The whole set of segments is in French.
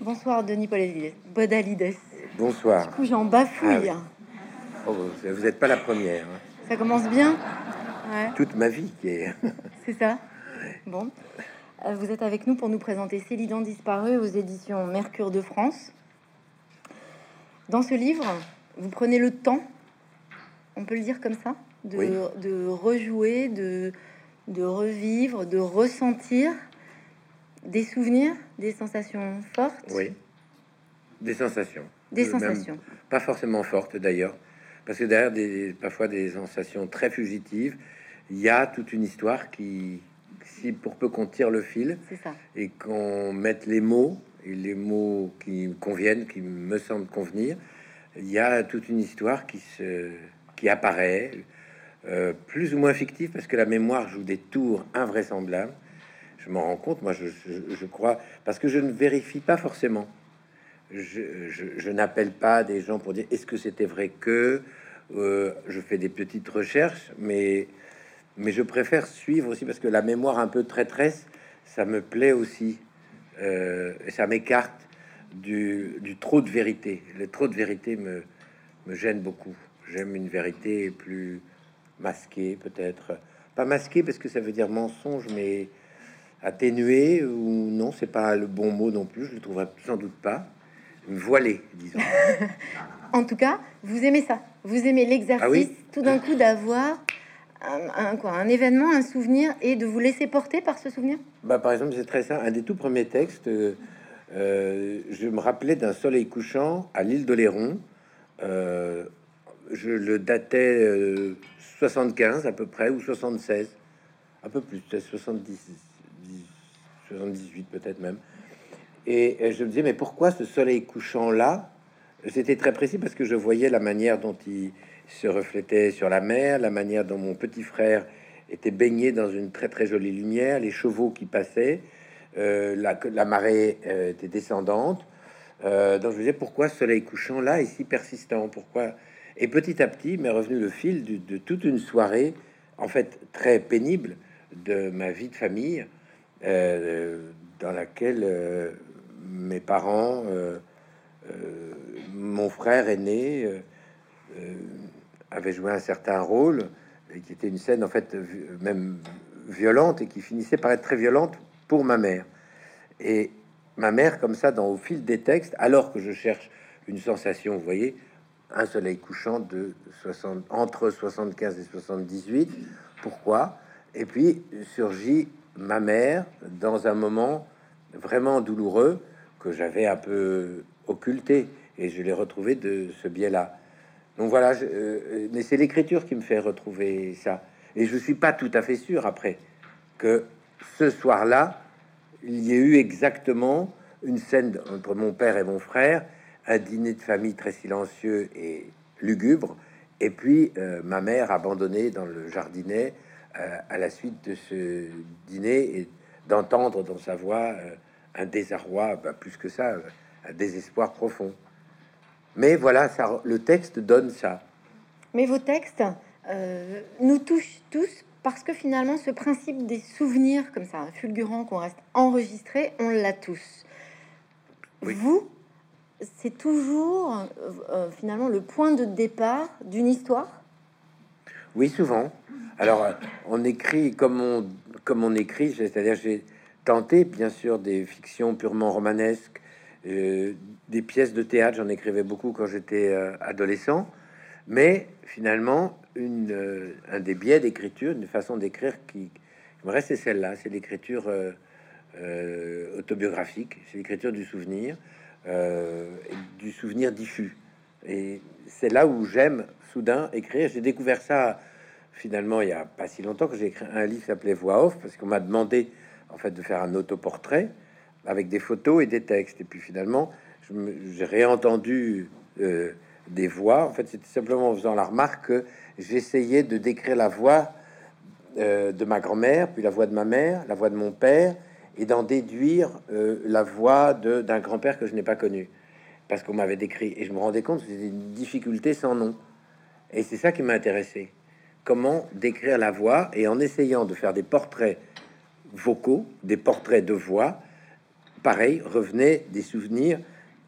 Bonsoir Denis Podalides. Bonsoir. Du coup, j'en bafouille. Ah oh, vous n'êtes pas la première. hein. Ça commence bien Ouais, Toute ma vie qui est. c'est ça. Bon. Euh, Vous êtes avec nous pour nous présenter Célidan disparu aux éditions Mercure de France. Dans ce livre, vous prenez le temps, on peut le dire comme ça, de, Oui. de rejouer, de, de revivre, de ressentir des souvenirs, des sensations fortes, Oui. Des sensations. des même sensations. pas forcément fortes d'ailleurs. Parce que derrière des, parfois des sensations très fugitives, il y a toute une histoire qui, si pour peu qu'on tire le fil ça. et qu'on mette les mots, et les mots qui conviennent, qui me semblent convenir, il y a toute une histoire qui, se, qui apparaît, euh, plus ou moins fictive, parce que la mémoire joue des tours invraisemblables. Je m'en rends compte, moi je, crois, parce que je ne vérifie pas forcément. Je n'appelle pas des gens pour dire est-ce que c'était vrai que euh, je fais des petites recherches, mais mais je préfère suivre aussi parce que la mémoire un peu traîtresse, ça me plaît aussi euh, et ça m'écarte du, du trop de vérité. Le trop de vérité me, me gêne beaucoup. J'aime une vérité plus masquée, peut-être pas masquée parce que ça veut dire mensonge, mais atténuée ou non, c'est pas le bon mot non plus. Je le trouverais sans doute pas voilée, disons. En tout cas, vous aimez ça. Vous aimez l'exercice Ah oui tout d'un coup d'avoir un, un- quoi, un événement, un souvenir et de vous laisser porter par ce souvenir? Bah, par exemple, c'est très simple. Un des tout premiers textes, euh, euh, je me rappelais d'un soleil couchant à l'île d'Oléron. Euh, je le datais euh, 75 à peu près, ou 76, un peu plus, peut-être 70, 10, 78 peut-être même. Et je me disais, mais pourquoi ce soleil couchant là C'était très précis parce que je voyais la manière dont il se reflétait sur la mer, la manière dont mon petit frère était baigné dans une très très jolie lumière, les chevaux qui passaient, euh, la, la marée euh, était descendante. Euh, donc je me disais pourquoi ce soleil couchant là est si persistant, pourquoi? Et petit à petit m'est revenu le fil de toute une soirée, en fait très pénible de ma vie de famille, dans laquelle euh, mes parents, euh, euh, mon frère aîné, euh, euh, avait joué un certain rôle et qui était une scène en fait même violente et qui finissait par être très violente pour ma mère. Et ma mère, comme ça, dans au fil des textes, alors que je cherche une sensation, vous voyez, un soleil couchant de 60, entre 75 et 78. Pourquoi? Et puis surgit ma mère dans un moment vraiment douloureux que j'avais un peu occulté et je l'ai retrouvé de ce biais-là. Donc voilà, je- euh, mais c'est l'écriture qui me fait retrouver ça. Et je suis pas tout à fait sûr après que ce soir-là, il y ait eu exactement une scène entre mon père et mon frère, un dîner de famille très silencieux et lugubre, et puis euh, ma mère abandonnée dans le jardinet à la suite de ce dîner et d'entendre dans sa voix euh, un désarroi, bah, plus que ça, euh, un désespoir profond. Mais voilà, ça, le texte donne ça. Mais vos textes euh, nous touchent tous parce que finalement, ce principe des souvenirs comme ça, fulgurant, qu'on reste enregistré, on l'a tous. Oui. Vous, c'est toujours euh, finalement le point de départ d'une histoire. Oui, souvent. Alors, on écrit comme on, comme on écrit, c'est-à-dire j'ai tenté, bien sûr, des fictions purement romanesques, euh, des pièces de théâtre, j'en écrivais beaucoup quand j'étais euh, adolescent, mais finalement, une, euh, un des biais d'écriture, une façon d'écrire qui, qui me reste, c'est celle-là, c'est l'écriture autobiographique, c'est l'écriture du souvenir, du souvenir diffus. Et c'est là où j'aime soudain écrire. J'ai découvert ça finalement il y a pas si longtemps que j'ai écrit un livre qui s'appelait Voix off parce qu'on m'a demandé en fait de faire un autoportrait avec des photos et des textes. Et puis finalement, j'ai réentendu euh, des voix. En fait, c'était simplement en faisant la remarque que j'essayais de décrire la voix euh, de ma grand-mère, puis la voix de ma mère, la voix de mon père, et d'en déduire euh, la voix d'un grand-père que je n'ai pas connu, parce qu'on m'avait décrit. Et je me rendais compte que c'était une difficulté sans nom. Et c'est ça qui m'a intéressé. Comment décrire la voix, et en essayant de faire des portraits vocaux, des portraits de voix, pareil, revenaient des souvenirs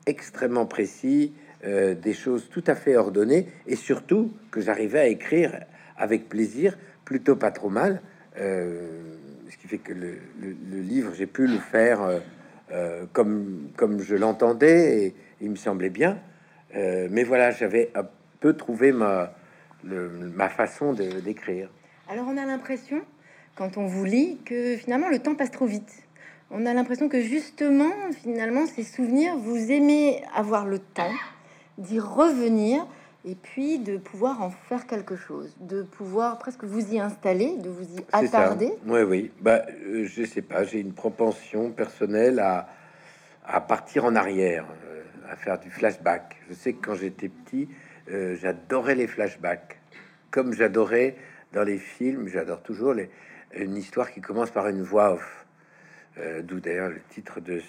extrêmement précis, euh, des choses tout à fait ordonnées, et surtout que j'arrivais à écrire avec plaisir, plutôt pas trop mal, euh, ce qui fait que le, livre, j'ai pu le faire euh, comme, comme je l'entendais, il me semblait bien. mais voilà, j'avais un peu trouvé ma, ma façon d'écrire. Alors on a l'impression, quand on vous lit, que finalement le temps passe trop vite on a l'impression que justement, finalement, ces souvenirs, vous aimez avoir le temps d'y revenir et puis de pouvoir en faire quelque chose, de pouvoir presque vous y installer, de vous y attarder. Oui, oui. Bah, euh, je sais pas, j'ai une propension personnelle à, à partir en arrière, euh, à faire du flashback. Je sais que quand j'étais petit, euh, j'adorais les flashbacks, comme j'adorais dans les films, j'adore toujours les, une histoire qui commence par une voix off euh, d'où d'ailleurs le titre de,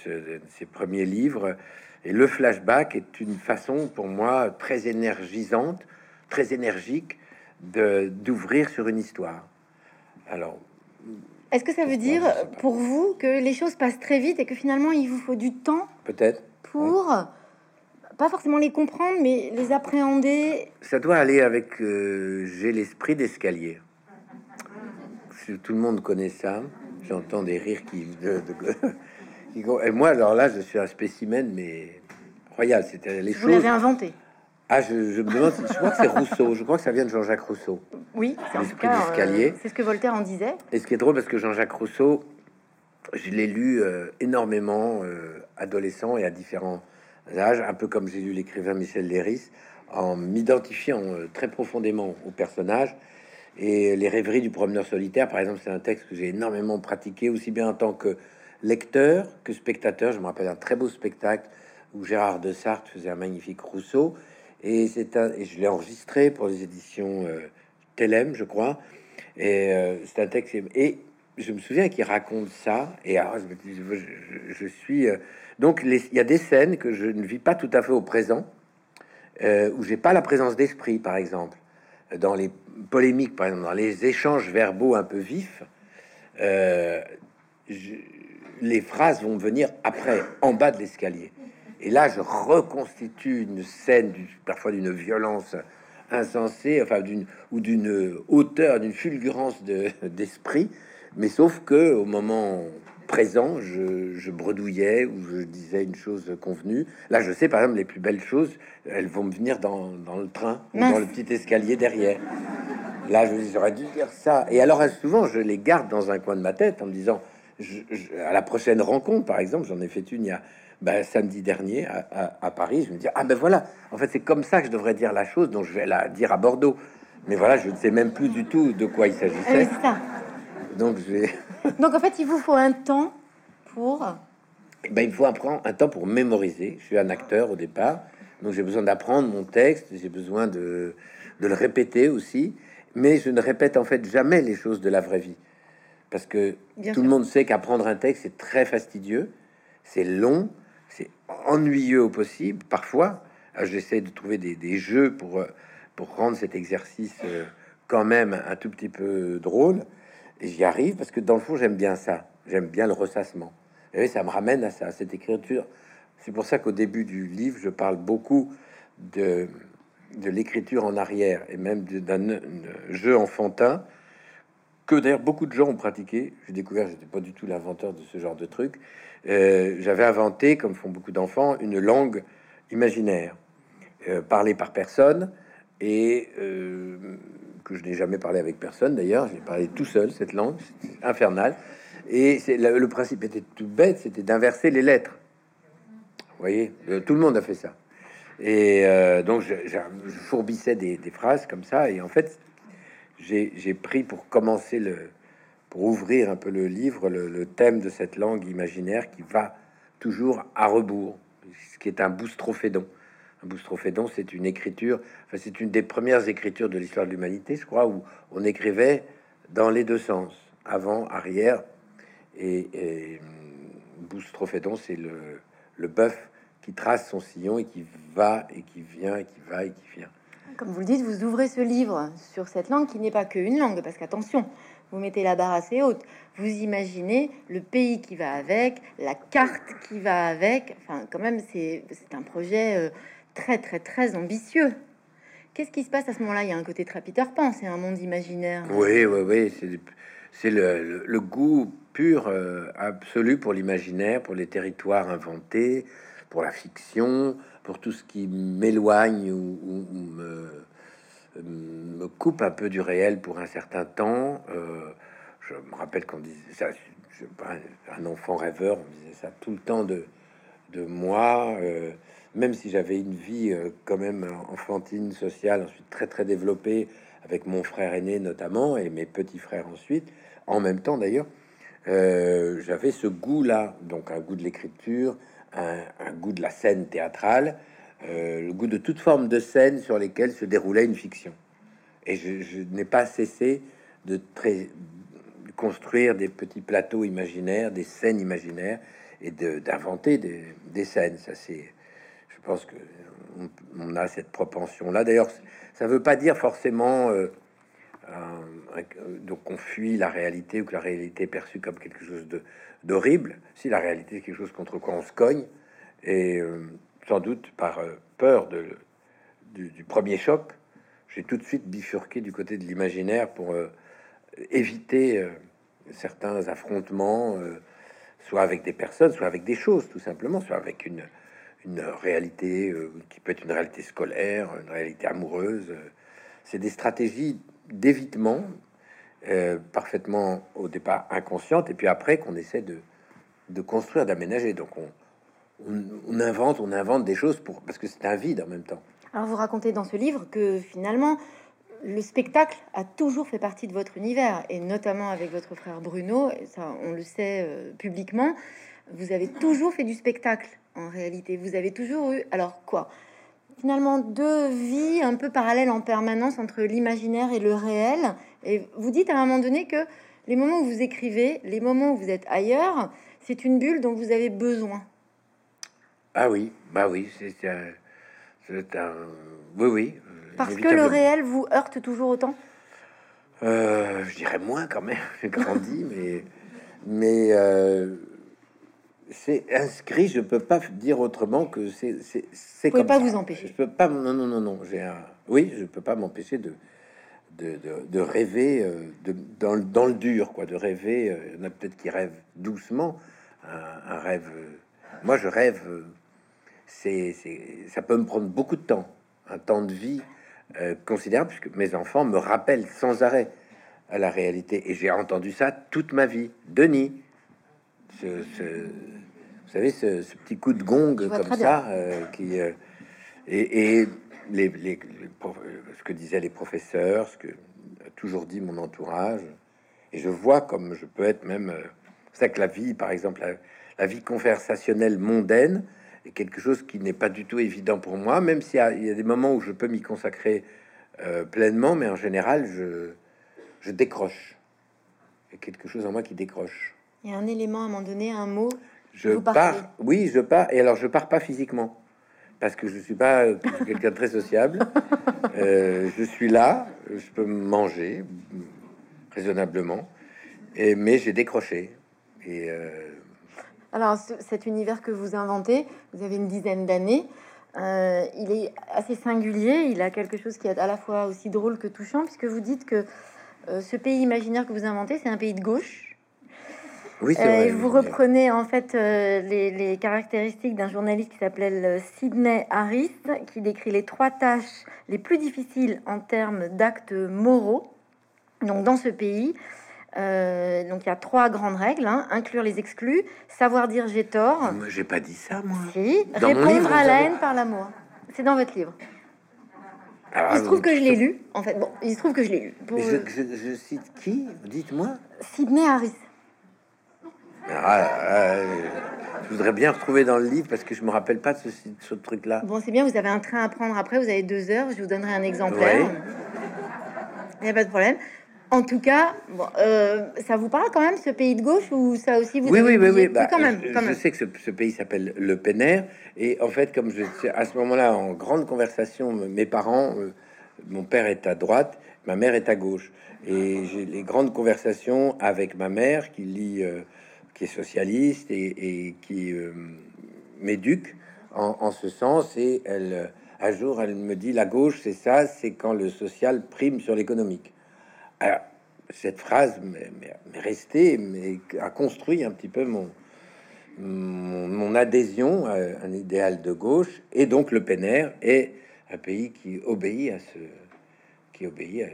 ses premiers livres. Et le flashback est une façon pour moi très énergisante, très énergique d'ouvrir sur une histoire. Alors, est-ce que ça veut dire pour vous que les choses passent très vite et que finalement il vous faut du temps Peut-être. Pour pas forcément les comprendre, mais les appréhender. Ça doit aller avec euh, j'ai l'esprit d'escalier. Tout le monde connaît ça. J'entends des rires qui, Et moi, alors là, je suis un spécimen, mais royal. C'était les Vous l'avez inventé. Ah, je, me demande, je crois que c'est Rousseau. Je crois que ça vient de Jean-Jacques Rousseau. Oui, c'est l'esprit d'escalier. Euh, c'est ce que Voltaire en disait. Et ce qui est drôle, parce que Jean-Jacques Rousseau, je l'ai lu euh, énormément, euh, adolescent et à différents âges, un peu comme j'ai lu l'écrivain Michel Léris, en m'identifiant très profondément au personnage et les rêveries du promeneur solitaire, par exemple, c'est un texte que j'ai énormément pratiqué, aussi bien en tant que lecteur que spectateur. Je me rappelle un très beau spectacle où Gérard de Sartre faisait un magnifique Rousseau. Et, c'est un, et je l'ai enregistré pour les éditions euh, Telem, je crois. Et euh, c'est un texte. Et je me souviens qu'il raconte ça. Et alors, je, je, suis. Euh, donc, il y a des scènes que je ne vis pas tout à fait au présent, où j'ai pas la présence d'esprit, par exemple. Dans les polémique, par exemple, dans les échanges verbaux un peu vifs, euh, les phrases vont venir après, en bas de l'escalier. Et là, je reconstitue une scène, parfois d'une violence insensée, enfin d'une ou d'une hauteur, d'une fulgurance d'esprit, mais sauf que au moment présent, je, bredouillais ou je disais une chose convenue. Là, je sais par exemple les plus belles choses, elles vont me venir dans, dans le train ou dans le petit escalier derrière. Là, je j'aurais dû dire ça. Et alors, souvent, je les garde dans un coin de ma tête en me disant, à la prochaine rencontre, par exemple, j'en ai fait une il y a ben, samedi dernier à, Paris. Je me dis, ah ben voilà, en fait, c'est comme ça que je devrais dire la chose dont je vais la dire à Bordeaux. Mais voilà, je ne sais même plus du tout de quoi il s'agissait. Donc, Donc, en fait, il vous faut un temps pour. Ben, il faut apprendre un temps pour mémoriser. Je suis un acteur au départ, donc j'ai besoin d'apprendre mon texte, j'ai besoin de, de le répéter aussi mais je ne répète en fait jamais les choses de la vraie vie. Parce que tout le monde sait qu'apprendre un texte, c'est très fastidieux, c'est long, c'est ennuyeux au possible, parfois. J'essaie de trouver des, jeux pour, euh, pour rendre cet exercice euh, quand même un tout petit peu drôle. Et j'y arrive parce que dans le fond, j'aime bien ça. J'aime bien le ressassement. Et ça me ramène à ça, à cette écriture. C'est pour ça qu'au début du livre, je parle beaucoup de, de l'écriture en arrière et même d'un jeu enfantin que d'ailleurs beaucoup de gens ont pratiqué. J'ai découvert, j'étais pas du tout l'inventeur de ce genre de truc. Euh, j'avais inventé, comme font beaucoup d'enfants, une langue imaginaire euh, parlée par personne et euh, que je n'ai jamais parlé avec personne. D'ailleurs, j'ai parlé tout seul cette langue infernale. Et c'est le, principe était tout bête, c'était d'inverser les lettres. Vous voyez, tout le monde a fait ça. Et euh, donc, je, fourbissais des, phrases comme ça. Et en fait, j'ai pris pour commencer le, pour ouvrir un peu le livre, le, thème de cette langue imaginaire qui va toujours à rebours, ce qui est un boustrophédon. Boustrophédon, c'est une écriture, enfin, c'est une des premières écritures de l'histoire de l'humanité, je crois, où on écrivait dans les deux sens, avant, arrière. Et, et boustrophédon, c'est le, le bœuf qui trace son sillon et qui va et qui vient et qui va et qui vient. Comme vous le dites, vous ouvrez ce livre sur cette langue qui n'est pas qu'une langue, parce qu'attention, vous mettez la barre assez haute. Vous imaginez le pays qui va avec, la carte qui va avec. Enfin, quand même, c'est un projet euh, très, très, très ambitieux. Qu'est-ce qui se passe à ce moment-là? Il y a un côté très Peter c'est un monde imaginaire. Oui, oui, oui. C'est le, le, goût pur, euh, absolu pour l'imaginaire, pour les territoires inventés, pour la fiction, pour tout ce qui m'éloigne ou, me, coupe un peu du réel pour un certain temps. Euh, je me rappelle qu'on disait ça, je, un enfant rêveur, on disait ça tout le temps de, de moi, euh, même si j'avais une vie euh, quand même enfantine, sociale, ensuite très très développée, avec mon frère aîné notamment, et mes petits frères ensuite, en même temps d'ailleurs, j'avais ce goût-là, donc un goût de l'écriture, un, goût de la scène théâtrale, euh, le goût de toute forme de scène sur lesquelles se déroulait une fiction. Et je, n'ai pas cessé de, construire des petits plateaux imaginaires, des scènes imaginaires, et d'inventer des, des, scènes. Ça, c'est, pense que on, a cette propension-là. D'ailleurs, ça veut pas dire forcément euh, donc on fuit la réalité ou que la réalité est perçue comme quelque chose de d'horrible. Si la réalité est quelque chose contre quoi on se cogne, et euh, sans doute par euh, peur de, du, premier choc, j'ai tout de suite bifurqué du côté de l'imaginaire pour euh, éviter certains affrontements, soit avec des personnes, soit avec des choses, tout simplement, soit avec une, une réalité qui peut être une réalité scolaire, une réalité amoureuse. C'est des stratégies d'évitement euh, parfaitement au départ inconsciente, et puis après qu'on essaie de, de construire, d'aménager. Donc on, on, invente, on invente des choses pour parce que c'est un vide en même temps. Alors vous racontez dans ce livre que finalement le spectacle a toujours fait partie de votre univers, et notamment avec votre frère Bruno, ça on le sait euh, publiquement, vous avez toujours fait du spectacle en réalité. Vous avez toujours eu, alors quoi Finalement, deux vies un peu parallèles en permanence entre l'imaginaire et le réel, et vous dites à un moment donné que les moments où vous écrivez, les moments où vous êtes ailleurs, c'est une bulle dont vous avez besoin. Ah oui, bah oui, c'est un, un, oui, oui. Parce que le réel vous heurte toujours autant? Euh, je dirais moins quand même. J'ai grandi, mais mais euh, c'est inscrit. Je peux pas dire autrement que c'est c'est. Vous pouvez pas vous empêcher. Je peux pas. Non non non non. J'ai un. Oui, je peux pas m'empêcher de de, rêver euh, de, dans, dans, le dur, quoi, de rêver. Euh, il y en a peut-être qui rêvent doucement, un, rêve. Euh, moi, je rêve. c'est, ça peut me prendre beaucoup de temps, un temps de vie considérable, puisque mes enfants me rappellent sans arrêt à la réalité. Et j'ai entendu ça toute ma vie. Denis, ce, savez, ce, petit coup de gong comme ça, qui et, et les, ce que disaient les professeurs, ce que a toujours dit mon entourage. Et je vois comme je peux être même. Euh, c'est que la vie, par exemple, la, vie conversationnelle mondaine est quelque chose qui n'est pas du tout évident pour moi, même s'il y, a des moments où je peux m'y consacrer euh, pleinement, mais en général, je, je décroche. Il y a quelque chose en moi qui décroche. Il y a un élément à un moment donné, un mot. Je pars. Oui, je pars. Et alors, je pars pas physiquement parce que je suis pas quelqu'un de très sociable. Euh, je suis là, je peux manger raisonnablement, et, mais j'ai décroché. Et euh, alors, cet univers que vous inventez, vous avez une dizaine d'années. Euh, il est assez singulier. Il a quelque chose qui est à la fois aussi drôle que touchant, puisque vous dites que ce pays imaginaire que vous inventez, c'est un pays de gauche oui, euh, vous reprenez en fait euh, les, caractéristiques d'un journaliste qui s'appelle euh, Sidney Harris, qui décrit les trois tâches les plus difficiles en termes d'actes moraux. Donc dans ce pays, donc il y a trois grandes règles hein. inclure les exclus, savoir dire j'ai tort. Moi, j'ai pas dit ça, moi. Si, répondre à la haine par l'amour. C'est dans votre livre. il se trouve que je l'ai lu. En fait, bon, il se trouve que je l'ai lu. je, cite qui? Dites-moi. Sidney Harris. Ah, ah, je voudrais bien retrouver dans le livre parce que je me rappelle pas de ce, truc-là. Bon, c'est bien, vous avez un train à prendre après, vous avez deux heures, je vous donnerai un exemplaire. Il n'y a pas de problème. En tout cas, euh, ça vous parle quand même ce pays de gauche ou ça aussi vous Oui, oui, oui, oui. Bah, quand même, je, sais que ce, pays s'appelle le Pénère et en fait, comme je à ce moment-là en grande conversation, mes parents, euh, mon père est à droite ma mère est à gauche. Et j'ai les grandes conversations avec ma mère qui lit, euh, socialiste et, qui euh, m'éduque en, ce sens. Et elle, un jour, elle me dit la gauche, c'est ça, c'est quand le social prime sur l'économique. Alors, cette phrase m'est restée, mais a construit un petit peu mon, mon, adhésion à un idéal de gauche. Et donc, le PNR est un pays qui obéit à ce, qui obéit à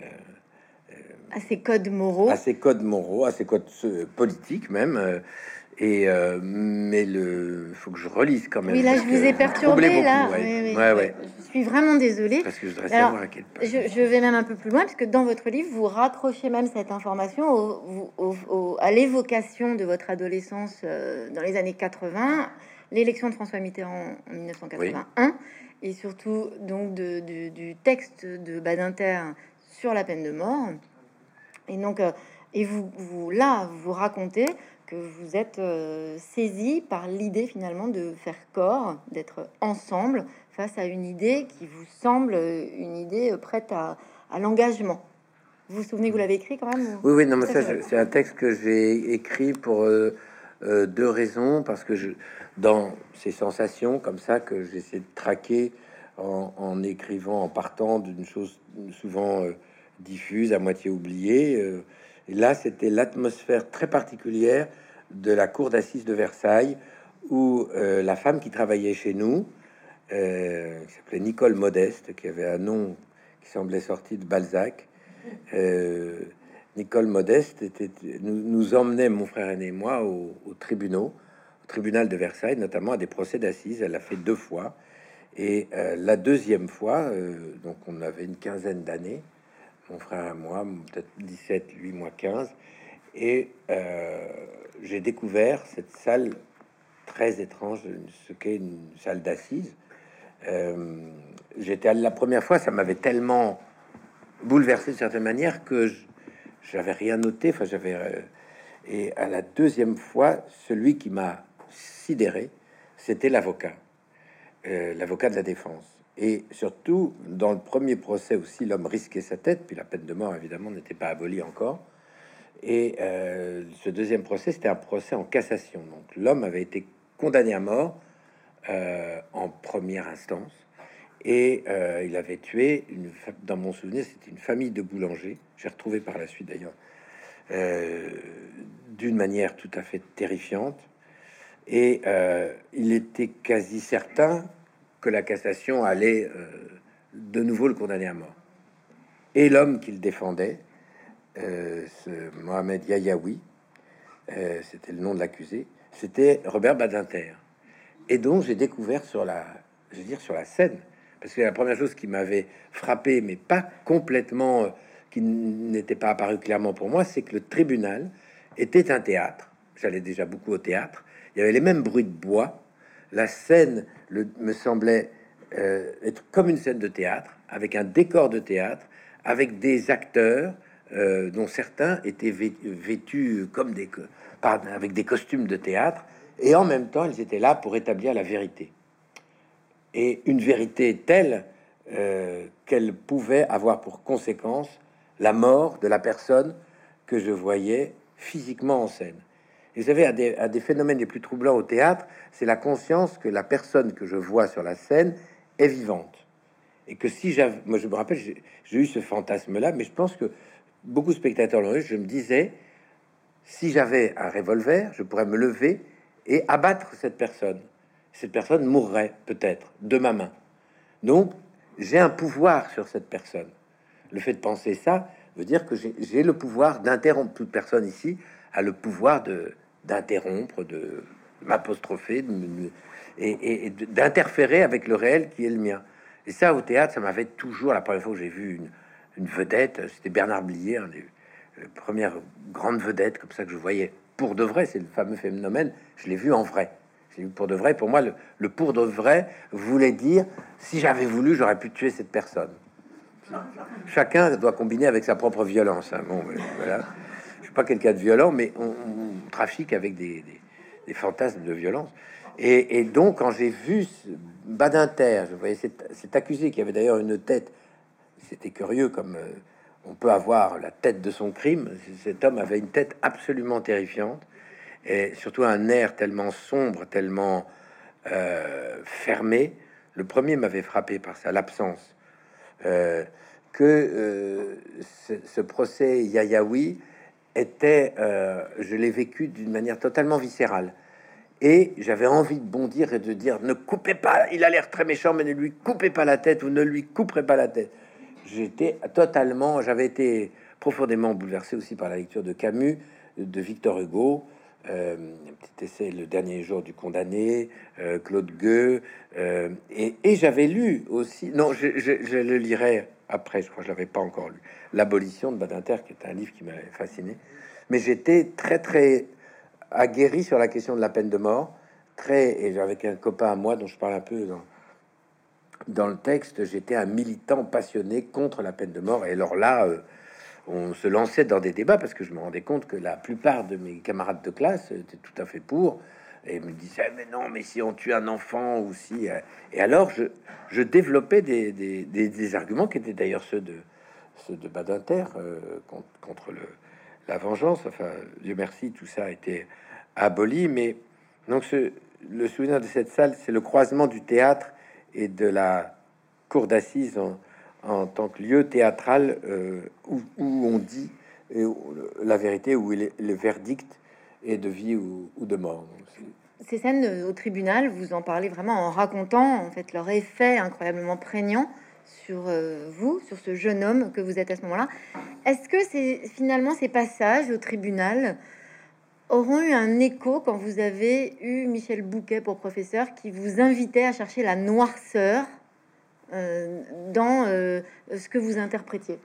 à ses codes moraux, à ses codes moraux, à ses codes euh, politiques même. Euh, et euh, mais le faut que je relise quand même. Oui, là je vous ai perturbé là. Ouais. Ouais, ouais. Je suis vraiment désolée. Parce que je voudrais savoir à quel point. Je, vais même un peu plus loin parce que dans votre livre vous raccrochez même cette information au, à l'évocation de votre adolescence dans les années 80, l'élection de François Mitterrand en 1981 et surtout donc de, du texte de Badinter sur la peine de mort. Et donc, euh, et vous, vous, là, vous racontez que vous êtes euh, saisi par l'idée finalement de faire corps, d'être ensemble face à une idée qui vous semble une idée prête à, à l'engagement. Vous vous souvenez, vous l'avez écrit quand même Oui, oui, non, mais ça, c'est un texte que j'ai écrit pour euh, deux raisons. Parce que je, dans ces sensations comme ça que j'essaie de traquer en, en, écrivant, en partant d'une chose souvent diffuse, à moitié oubliée. Euh, là, c'était l'atmosphère très particulière de la cour d'assises de Versailles, où euh, la femme qui travaillait chez nous, euh, qui s'appelait Nicole Modeste, qui avait un nom qui semblait sorti de Balzac, Nicole Modeste nous, emmenait, mon frère aîné et moi, au, au tribunal, au tribunal de Versailles, notamment à des procès d'assises. Elle l'a fait deux fois. Et la deuxième fois, donc on avait une quinzaine d'années, mon frère et moi, peut-être 17, lui, moi 15. Et euh, j'ai découvert cette salle très étrange, ce qu'est une salle d'assises. Euh, j'étais la première fois, ça m'avait tellement bouleversé de certaine manière que j'avais rien noté. Enfin, j'avais. Euh, et à la deuxième fois, celui qui m'a sidéré, c'était l'avocat, l'avocat de la défense. Et surtout, dans le premier procès aussi, l'homme risquait sa tête, puis la peine de mort, évidemment, n'était pas abolie encore. Et euh, ce deuxième procès, c'était un procès en cassation. Donc l'homme avait été condamné à mort euh, en première instance. Et euh, il avait tué, une, dans mon souvenir, c'était une famille de boulangers. J'ai retrouvé par la suite d'ailleurs, d'une manière tout à fait terrifiante. Et il était quasi certain que la cassation allait euh, de nouveau le condamner à mort. Et l'homme qu'il défendait, euh, ce Mohamed Yayaoui, euh, c'était le nom de l'accusé, c'était Robert Badinter. Et donc j'ai découvert sur la, je veux dire sur la scène, parce que la première chose qui m'avait frappé, mais pas complètement, qui n'était pas apparu clairement pour moi, c'est que le tribunal était un théâtre. J'allais déjà beaucoup au théâtre. Il y avait les mêmes bruits de bois, la scène me semblait euh, être comme une scène de théâtre, avec un décor de théâtre, avec des acteurs euh, dont certains étaient vêtus comme des avec des costumes de théâtre, et en même temps ils étaient là pour établir la vérité. Et une vérité telle euh, qu'elle pouvait avoir pour conséquence la mort de la personne que je voyais physiquement en scène vous savez, un des, phénomènes les plus troublants au théâtre, c'est la conscience que la personne que je vois sur la scène est vivante. Et que si j'avais, moi je me rappelle, j'ai eu ce fantasme-là, mais je pense que beaucoup de spectateurs l'ont eu, je me disais, si j'avais un revolver, je pourrais me lever et abattre cette personne. Cette personne mourrait peut-être de ma main. Donc, j'ai un pouvoir sur cette personne. Le fait de penser ça veut dire que j'ai le pouvoir d'interrompre toute personne ici a le pouvoir de d'interrompre, de m'apostropher et, d'interférer avec le réel qui est le mien. Et ça, au théâtre, ça m'avait toujours, la première fois que j'ai vu une, une vedette, c'était Bernard Blier, un des premières grandes vedettes comme ça que je voyais pour de vrai, c'est le fameux phénomène, je l'ai vu en vrai. J'ai vu pour de vrai. Pour moi, le, pour de vrai voulait dire si j'avais voulu, j'aurais pu tuer cette personne. Chacun doit combiner avec sa propre violence. Hein. Bon, voilà pas quelqu'un de violent, mais on, trafique avec des, fantasmes de violence. Et, donc, quand j'ai vu Badinter, je voyais cet, accusé qui avait d'ailleurs une tête, c'était curieux comme euh, on peut avoir la tête de son crime. Cet homme avait une tête absolument terrifiante et surtout un air tellement sombre, tellement euh, fermé. Le premier m'avait frappé par sa l'absence. Euh, que euh, ce, procès Yayaoui était, je l'ai vécu d'une manière totalement viscérale. Et j'avais envie de bondir et de dire ne coupez pas, il a l'air très méchant, mais ne lui coupez pas la tête ou ne lui couperez pas la tête. J'étais totalement, j'avais été profondément bouleversé aussi par la lecture de Camus, de Victor Hugo, euh, petit essai, Le dernier jour du condamné, euh, Claude Gueux, euh, et, j'avais lu aussi, non, je, le lirai après, je crois que je l'avais pas encore lu, L'abolition de Badinter, qui est un livre qui m'avait fasciné, mais j'étais très très aguerri sur la question de la peine de mort, très, et avec un copain à moi dont je parle un peu dans, dans le texte, j'étais un militant passionné contre la peine de mort, et alors là, on se lançait dans des débats parce que je me rendais compte que la plupart de mes camarades de classe étaient tout à fait pour et me disaient mais non mais si on tue un enfant ou si euh, et alors je, je développais des, des, des, arguments qui étaient d'ailleurs ceux de ceux de Badinter euh, contre, le, la vengeance. Enfin Dieu merci tout ça a été aboli. Mais donc ce, le souvenir de cette salle c'est le croisement du théâtre et de la cour d'assises en, en tant que lieu théâtral euh, où, on dit la vérité, où il le verdict est de vie ou, de mort. Ces scènes euh, au tribunal, vous en parlez vraiment en racontant en fait leur effet incroyablement prégnant sur vous, sur ce jeune homme que vous êtes à ce moment-là. Est-ce que c'est finalement ces passages au tribunal auront eu un écho quand vous avez eu Michel Bouquet pour professeur qui vous invitait à chercher la noirceur euh, dans euh, ce que vous interprétiez?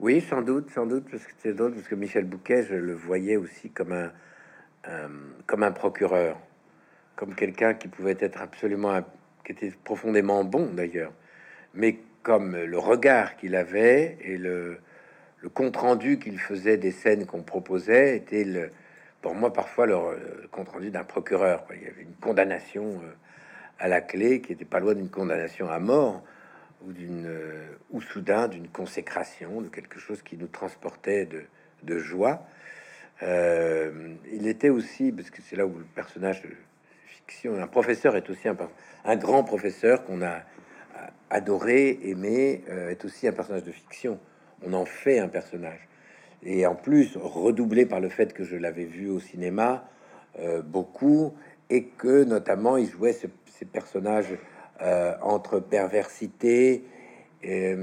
Oui, sans doute, sans doute, parce que c'est d'autres, parce que Michel Bouquet, je le voyais aussi comme un, comme un procureur, comme quelqu'un qui pouvait être absolument, qui était profondément bon d'ailleurs, mais comme le regard qu'il avait et le, compte rendu qu'il faisait des scènes qu'on proposait était le, pour moi parfois le, compte rendu d'un procureur. Il y avait une condamnation euh, à la clé qui était pas loin d'une condamnation à mort ou d'une euh, ou soudain d'une consécration, de quelque chose qui nous transportait de, de joie. Euh, il était aussi, parce que c'est là où le personnage de fiction, un professeur est aussi un, grand professeur qu'on a adoré, aimé, euh, est aussi un personnage de fiction. On en fait un personnage. Et en plus, redoublé par le fait que je l'avais vu au cinéma beaucoup, et que notamment il jouait ces personnages euh, entre perversité et,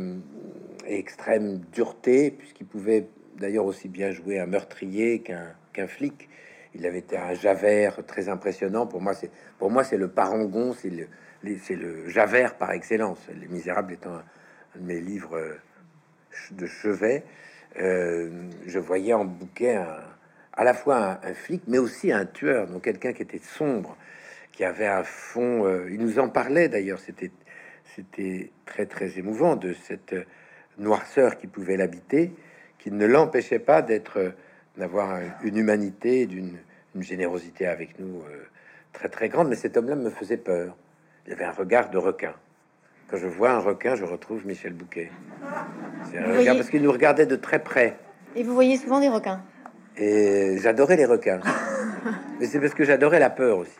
extrême dureté, puisqu'il pouvait d'ailleurs aussi bien jouer un meurtrier qu'un flic. Il avait été un Javert très impressionnant. Pour moi, c'est pour moi c'est le parangon, c'est le le Javert par excellence. Les Misérables étant un, de mes livres euh, de chevet, euh, je voyais en bouquet à la fois un, un, flic, mais aussi un tueur, donc quelqu'un qui était sombre, qui avait un fond. Euh, il nous en parlait d'ailleurs. C'était c'était très très émouvant de cette noirceur qui pouvait l'habiter, qui ne l'empêchait pas d'être d'avoir une humanité, d'une générosité avec nous euh, très très grande. Mais cet homme-là me faisait peur. Il avait un regard de requin. Quand je vois un requin, je retrouve Michel Bouquet. C'est un regard parce qu'il nous regardait de très près. Et vous voyez souvent des requins? Et j'adorais les requins. Mais c'est parce que j'adorais la peur aussi.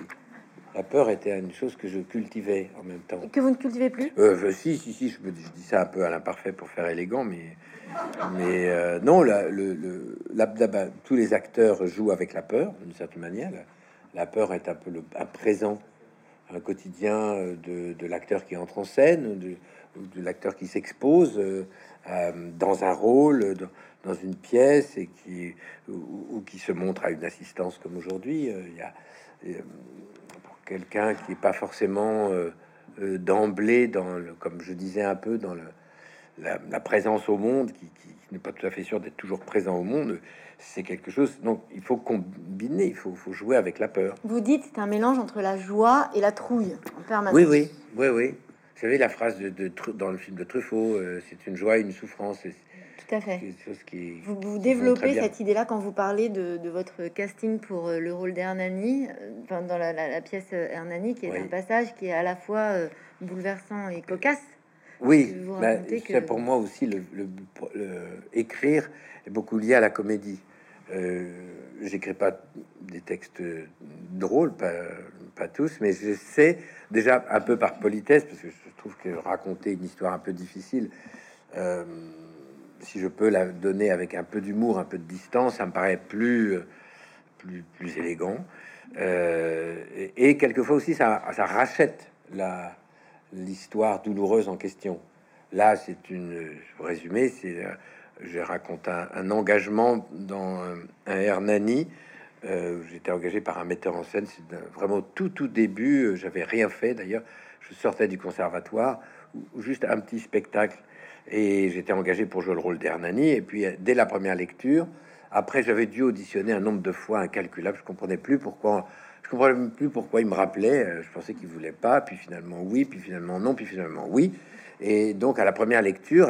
La peur était une chose que je cultivais en même temps. que vous ne cultivez plus? Euh, Si, si, si, je, je, dis ça un peu à l'imparfait pour faire élégant, mais, mais euh, non, la, le, le la, tous les acteurs jouent avec la peur, d'une certaine manière. La, peur est un peu le, un présent, un quotidien euh, de, de l'acteur qui entre en scène, de, de l'acteur qui s'expose euh, dans un rôle, dans, une pièce, et qui, ou, qui se montre à une assistance comme aujourd'hui. Il y a quelqu'un qui n'est pas forcément euh, euh, d'emblée dans le, comme je disais un peu dans le, la, présence au monde, qui, n'est pas tout à fait sûr d'être toujours présent au monde, c'est quelque chose. Donc il faut combiner, il faut, faut jouer avec la peur. Vous dites c'est un mélange entre la joie et la trouille en permanence. Oui, oui, oui, oui. Vous savez la phrase de, dans le film de Truffaut, euh, c'est une joie et une souffrance. Qui, vous, vous développez cette idée-là quand vous parlez de, votre casting pour euh, le rôle d'Hernani, euh, enfin, dans la, pièce euh, Hernani, qui est un passage qui est à la fois bouleversant et cocasse. Oui, bah, c'est pour moi aussi le, écrire est beaucoup lié à la comédie. Euh, J'écris pas des textes drôles, pas, pas tous, mais je sais déjà un peu par politesse, parce que je trouve que raconter une histoire un peu difficile, euh, si je peux la donner avec un peu d'humour, un peu de distance, ça me paraît plus, plus, élégant. Euh, et, quelquefois aussi, ça, rachète la l'histoire douloureuse en question. Là, c'est une, résumé, c'est, je raconte un, engagement dans un, Hernani. Euh, j'étais engagé par un metteur en scène. Vraiment tout, tout début. Euh, j'avais rien fait d'ailleurs. Je sortais du conservatoire, juste un petit spectacle, et j'étais engagé pour jouer le rôle d'Hernani. Et puis, dès la première lecture, après, j'avais dû auditionner un nombre de fois incalculable. Je comprenais plus pourquoi. Je comprenais plus pourquoi il me rappelait. Euh, je pensais qu'il voulait pas. Puis finalement oui. Puis finalement non. Puis finalement oui. Et donc à la première lecture,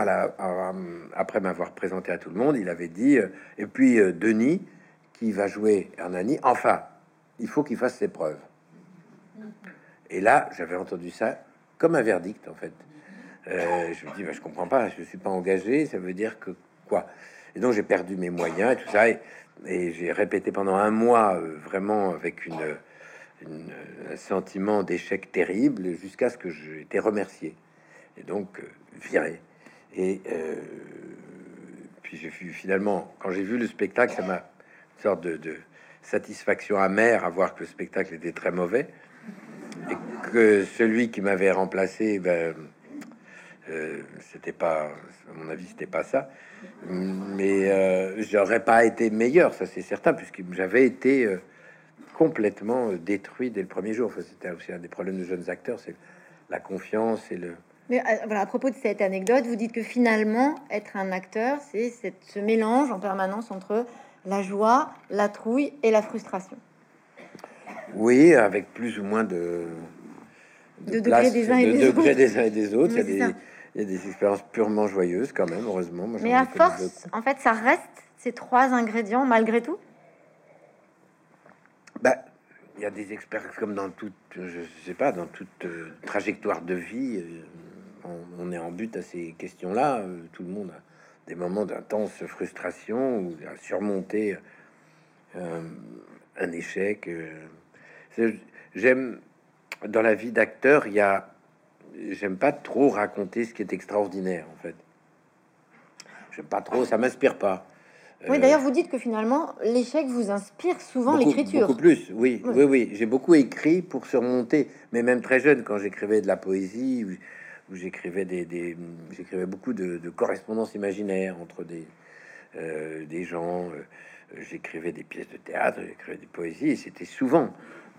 après m'avoir présenté à tout le monde, il avait dit. Euh, et puis euh, Denis, qui va jouer Hernani. Enfin, il faut qu'il fasse ses preuves. Et là, j'avais entendu ça comme un verdict en fait. Je me dis, bah, je comprends pas. Je suis pas engagé. Ça veut dire que quoi? Et donc j'ai perdu mes moyens et tout ça. Et, j'ai répété pendant un mois, euh, vraiment avec une, un sentiment d'échec terrible, jusqu'à ce que j'ai été remercié. Et donc euh, viré. Et euh, puis j'ai vu finalement, quand j'ai vu le spectacle, ça m'a une sorte de, de, satisfaction amère à voir que le spectacle était très mauvais. Et que celui qui m'avait remplacé, ben, c'était pas, à mon avis, c'était pas ça mais euh, j'aurais pas été meilleur, ça c'est certain, puisque j'avais été euh, complètement euh, détruit dès le premier jour. Enfin, C'était aussi un des problèmes de jeunes acteurs, c'est la confiance et le. Mais voilà, à propos de cette anecdote, vous dites que finalement, être un acteur, c'est ce mélange en permanence entre la joie, la trouille et la frustration. Oui, avec plus ou moins de, de, degrés des des, autres. des uns et des autres. Il y a des, expériences purement joyeuses quand même, heureusement. Mais à force, en fait, ça reste ces trois ingrédients malgré tout? Bah, il y a des expériences comme dans toute, je sais pas, dans toute euh, trajectoire de vie, euh, on, est en but à ces questions-là. Euh, tout le monde a des moments d'intense frustration ou à surmonter un échec. J'aime dans la vie d'acteur, il y a j'aime pas trop raconter ce qui est extraordinaire en fait. J'aime pas trop, ça m'inspire pas. Oui, d'ailleurs, vous dites que finalement, l'échec vous inspire souvent l'écriture. Beaucoup plus, oui, oui, oui. J'ai beaucoup écrit pour surmonter, mais même très jeune, quand j'écrivais de la poésie, où, j'écrivais des, j'écrivais beaucoup de, correspondances imaginaires entre des, euh, des gens. Euh, j'écrivais des pièces de théâtre, j'écrivais des poésies, et c'était souvent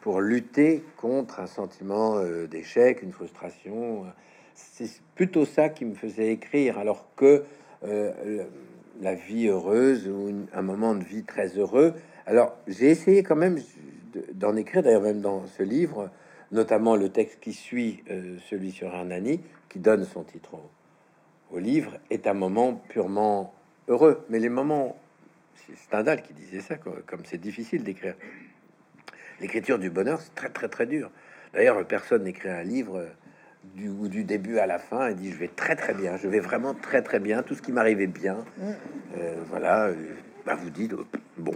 pour lutter contre un sentiment euh, d'échec, une frustration. C'est plutôt ça qui me faisait écrire, alors que euh, la vie heureuse ou un moment de vie très heureux. Alors j'ai essayé quand même d'en écrire, d'ailleurs même dans ce livre, notamment le texte qui suit euh, celui sur Hernani, qui donne son titre au, livre, est un moment purement heureux. Mais les moments, c'est Stendhal qui disait ça, comme c'est difficile d'écrire L'écriture du bonheur, c'est très très très dur. D'ailleurs, personne n'écrit un livre du, du début à la fin et dit je vais très très bien, je vais vraiment très très bien, tout ce qui m'arrivait bien. Mm. Euh, voilà, euh, bah, vous dites oh, bon.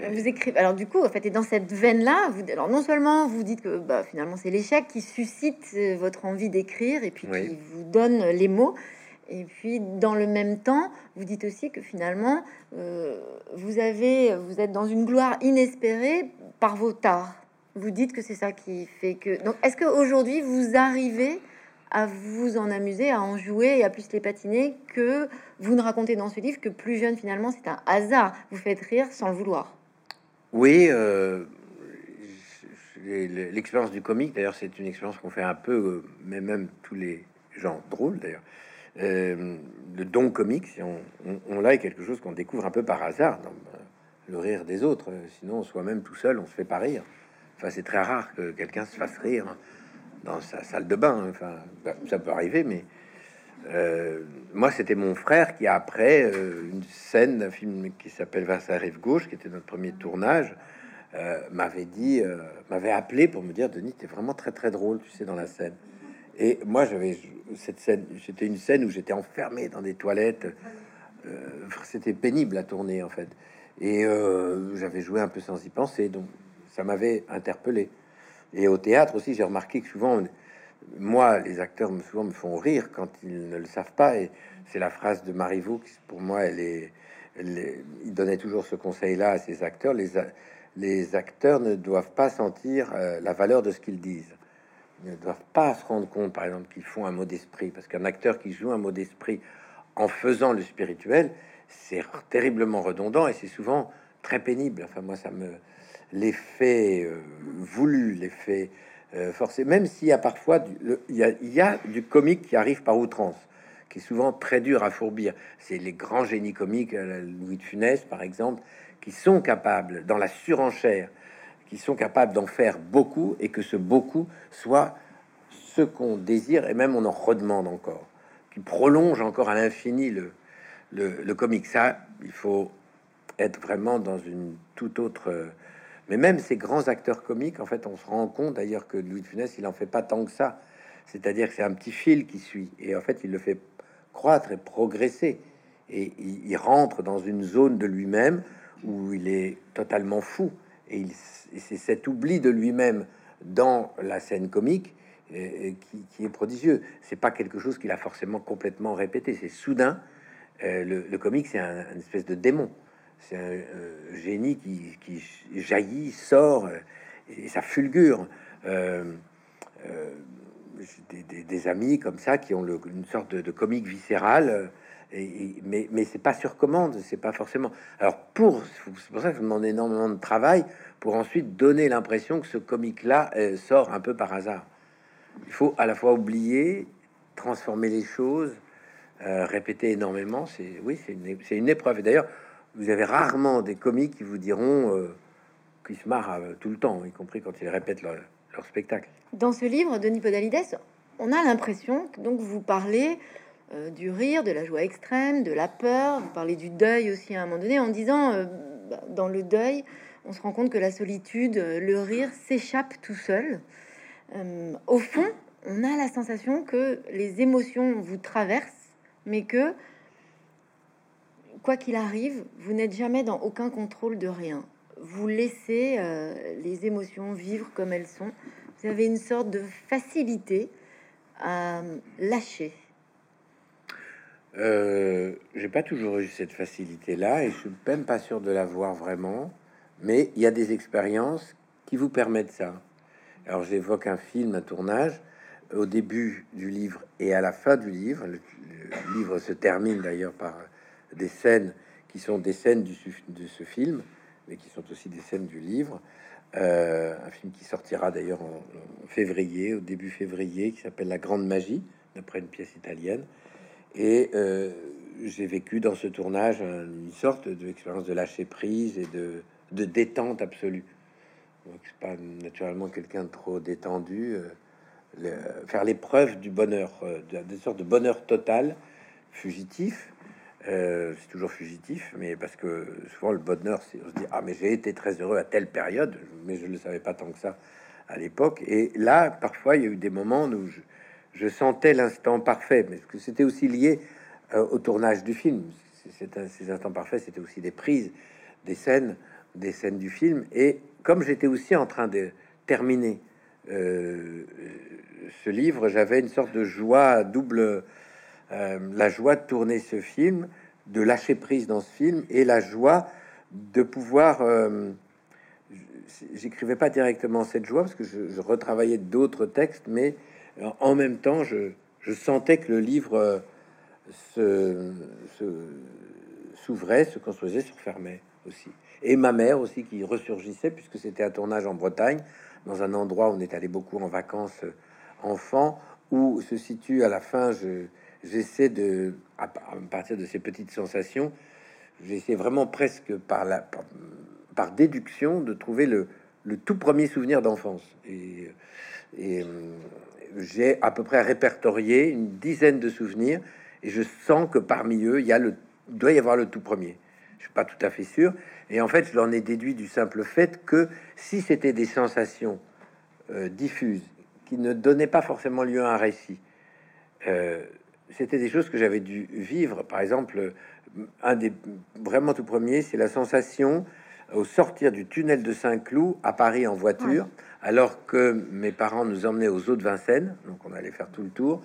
Vous écrivez. Alors du coup, en fait, et dans cette veine-là, vous, alors non seulement vous dites que bah, finalement c'est l'échec qui suscite euh, votre envie d'écrire et puis qui vous donne les mots, et puis, dans le même temps, vous dites aussi que finalement, vous avez, vous êtes dans une gloire inespérée par vos tares. Vous dites que c'est ça qui fait que. Donc, est-ce qu'aujourd'hui, vous arrivez à vous en amuser, à en jouer et à plus les patiner que vous ne racontez dans ce livre que plus jeune, finalement, c'est un hasard. Vous faites rire sans le vouloir. Oui, euh, l'expérience du comique, d'ailleurs, c'est une expérience qu'on fait un peu, euh, mais même tous les gens drôles, d'ailleurs. Euh, le don comique, si on, on, l'a, est quelque chose qu'on découvre un peu par hasard le rire des autres. Sinon, soi-même tout seul, on se fait pas rire. Enfin, c'est très rare que quelqu'un se fasse rire dans sa salle de bain. Enfin, bah, ça peut arriver, mais euh, moi, c'était mon frère qui, après euh, une scène d'un film qui s'appelle Vincent Rive Gauche, qui était notre premier tournage, euh, m'avait dit, m'avait appelé pour me dire Denis, t'es vraiment très très drôle, tu sais, dans la scène. Et moi, j'avais cette scène, c'était une scène où j'étais enfermé dans des toilettes. Euh, c'était pénible à tourner en fait. Et euh, j'avais joué un peu sans y penser, donc ça m'avait interpellé. Et au théâtre aussi, j'ai remarqué que souvent, moi, les acteurs me, souvent me font rire quand ils ne le savent pas. Et c'est la phrase de Marivaux qui, pour moi, elle est, il donnait toujours ce conseil-là à ses acteurs. Les, les acteurs ne doivent pas sentir euh, la valeur de ce qu'ils disent. Ne doivent pas se rendre compte, par exemple, qu'ils font un mot d'esprit. Parce qu'un acteur qui joue un mot d'esprit en faisant le spirituel, c'est terriblement redondant et c'est souvent très pénible. Enfin, moi, ça me l'effet euh, voulu, l'effet euh, forcé, même s'il y a parfois du, il, y a, il y a du comique qui arrive par outrance, qui est souvent très dur à fourbir. C'est les grands génies comiques, euh, Louis de Funès par exemple, qui sont capables, dans la surenchère, qui sont capables d'en faire beaucoup et que ce beaucoup soit ce qu'on désire et même on en redemande encore, qui prolonge encore à l'infini le, le, le comique. Ça, il faut être vraiment dans une toute autre mais même ces grands acteurs comiques, en fait, on se rend compte d'ailleurs que Louis de Funès, il en fait pas tant que ça. C'est-à-dire que c'est un petit fil qui suit. Et en fait, il le fait croître et progresser. Et il, rentre dans une zone de lui-même où il est totalement fou. Et, c'est cet oubli de lui-même dans la scène comique qui, est prodigieux. C'est pas quelque chose qu'il a forcément complètement répété. C'est soudain. Euh, le, comique, c'est un, une espèce de démon c'est un, génie qui, jaillit, sort euh, et ça fulgure. Euh, euh, des, amis comme ça qui ont une sorte de, comique viscéral, mais, mais c'est pas sur commande, c'est pas forcément. Alors pour c'est pour ça que ça demande énormément de travail pour ensuite donner l'impression que ce comique-là sort un peu par hasard. Il faut à la fois oublier, transformer les choses, répéter énormément. C'est oui, c'est une, une épreuve. Et d'ailleurs, vous avez rarement des comiques qui vous diront euh, qu'ils se marrent euh, tout le temps, y compris quand ils répètent leur, spectacle. Dans ce livre, Denis Podalides, on a l'impression que donc vous parlez euh, du rire, de la joie extrême, de la peur, vous parlez du deuil aussi à un moment donné, en disant bah, dans le deuil, on se rend compte que la solitude, le rire s'échappe tout seul. au fond, on a la sensation que les émotions vous traversent, mais que quoi qu'il arrive, vous n'êtes jamais dans aucun contrôle de rien. Vous laissez euh, les émotions vivre comme elles sont. Vous avez une sorte de facilité à lâcher. Euh, j'ai pas toujours eu cette facilité-là et je suis même pas sûr de l'avoir vraiment. Mais il y a des expériences qui vous permettent ça. Alors j'évoque un film, un tournage. Au début du livre et à la fin du livre, le livre se termine d'ailleurs par des scènes qui sont des scènes du, de ce film, mais qui sont aussi des scènes du livre. Euh, un film qui sortira d'ailleurs en, février, au début février, qui s'appelle La Grande Magie, d'après une pièce italienne. Et euh, j'ai vécu dans ce tournage une sorte d'expérience de lâcher prise et de, de détente absolue. Donc, c'est pas naturellement quelqu'un de trop détendu. Euh, faire l'épreuve du bonheur, des sortes de bonheur total, fugitif, euh, c'est toujours fugitif, mais parce que souvent le bonheur, c'est on se dit ah mais j'ai été très heureux à telle période, mais je ne le savais pas tant que ça à l'époque. Et là, parfois, il y a eu des moments où je, sentais l'instant parfait, mais que c'était aussi lié euh, au tournage du film? ces instants parfaits, c'était aussi des prises, des scènes, des scènes du film. Et comme j'étais aussi en train de terminer euh, ce livre, j'avais une sorte de joie double euh, la joie de tourner ce film, de lâcher prise dans ce film, et la joie de pouvoir... J'écrivais pas directement cette joie parce que je, retravaillais d'autres textes, mais en même temps, je, sentais que le livre euh, se, s'ouvrait, se construisait, se refermait aussi. Et ma mère aussi qui ressurgissait, puisque c'était un tournage en Bretagne, dans un endroit où on est allé beaucoup en vacances enfant, où se situe à la fin, je, j'essaie de, à, partir de ces petites sensations, j'essaie vraiment presque par, la, par, déduction de trouver le, le, tout premier souvenir d'enfance. Et, et euh, j'ai à peu près répertorié une dizaine de souvenirs, et je sens que parmi eux, il, y a le, doit y avoir le tout premier. Je suis pas tout à fait sûr. Et en fait, je l'en ai déduit du simple fait que si c'était des sensations euh, diffuses, qui ne donnaient pas forcément lieu à un récit, c'était des choses que j'avais dû vivre. Par exemple, un des vraiment tout premiers, c'est la sensation au sortir du tunnel de Saint-Cloud à Paris en voiture, alors que mes parents nous emmenaient aux eaux de Vincennes, donc on allait faire tout le tour,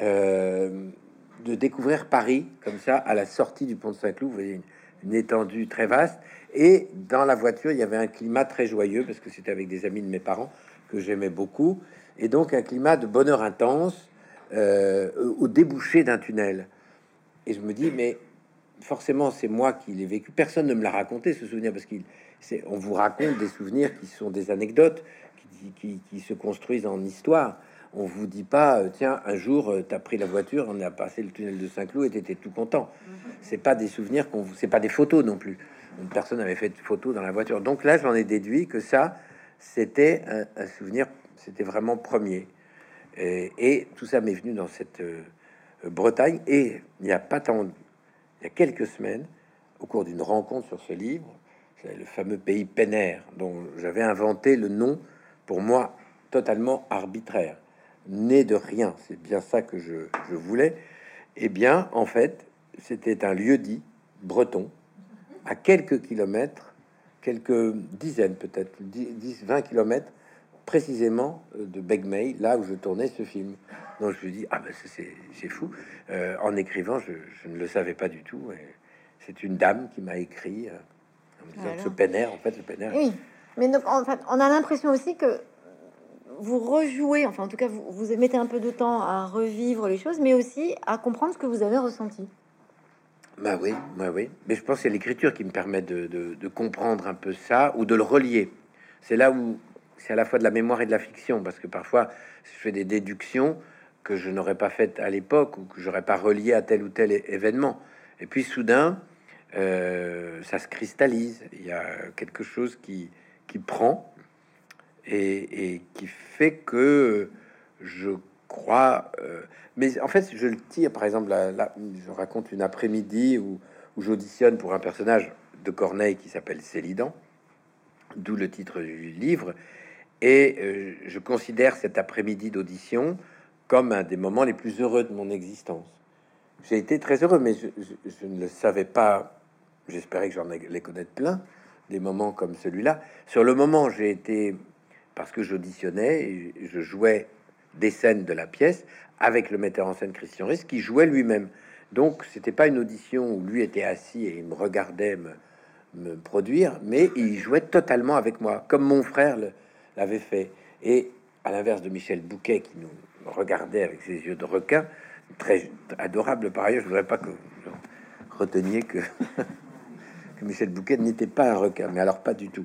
euh, de découvrir Paris comme ça à la sortie du pont de Saint-Cloud. Vous voyez une, étendue très vaste. Et dans la voiture, il y avait un climat très joyeux parce que c'était avec des amis de mes parents que j'aimais beaucoup, et donc un climat de bonheur intense euh, au débouché d'un tunnel. Et je me dis, mais forcément, c'est moi qui l'ai vécu. Personne ne me l'a raconté ce souvenir parce qu'il, on vous raconte des souvenirs qui sont des anecdotes qui, se construisent en histoire. On vous dit pas, euh, tiens, un jour, euh, tu as pris la voiture, on a passé le tunnel de Saint-Cloud et tu étais tout content. Mhm. C'est pas des souvenirs qu'on vous, c'est pas des photos non plus. Personne n'avait fait de photos dans la voiture. Donc là, j'en ai déduit que ça, c'était un, souvenir, c'était vraiment premier. Et, tout ça m'est venu dans cette euh, Bretagne. Et il n'y a pas tant, il y a quelques semaines, au cours d'une rencontre sur ce livre, le fameux pays Pénère, dont j'avais inventé le nom, pour moi, totalement arbitraire, né de rien, c'est bien ça que je, voulais. Eh bien, en fait, c'était un lieu dit breton, à quelques kilomètres, quelques dizaines peut-être, 10, 20 kilomètres précisément euh, de Begmey, là où je tournais ce film. Donc je me dis, ah ben c'est fou. Euh, en écrivant, je, ne le savais pas du tout. C'est une dame qui m'a écrit euh, en me disant que ce pénère, en fait, le pénère. Oui, mais en fait, on a l'impression aussi que vous rejouez, enfin en tout cas, vous, vous mettez un peu de temps à revivre les choses, mais aussi à comprendre ce que vous avez ressenti. Bah oui, bah oui. Mais je pense que c'est l'écriture qui me permet de, de, comprendre un peu ça ou de le relier. C'est là où c'est à la fois de la mémoire et de la fiction, parce que parfois je fais des déductions que je n'aurais pas faites à l'époque ou que j'aurais pas relié à tel ou tel événement. Et puis soudain, euh, ça se cristallise. Il y a quelque chose qui, qui prend et, qui fait que je crois. Euh, mais en fait, je le tire. Par exemple, là, je raconte une après-midi où, j'auditionne pour un personnage de Corneille qui s'appelle Célidan, d'où le titre du livre. Et euh, je considère cet après-midi d'audition comme un des moments les plus heureux de mon existence. J'ai été très heureux, mais je, ne le savais pas. J'espérais que j'en allais connaître plein, des moments comme celui-là. Sur le moment, j'ai été, parce que j'auditionnais, je jouais des scènes de la pièce avec le metteur en scène Christian Risse, qui jouait lui-même. Donc, c'était pas une audition où lui était assis et il me regardait me, me produire, mais il jouait totalement avec moi, comme mon frère l'avait fait. Et à l'inverse de Michel Bouquet, qui nous regardait avec ses yeux de requin, très adorable par ailleurs, je voudrais pas que vous reteniez que, que Michel Bouquet n'était pas un requin, mais alors pas du tout.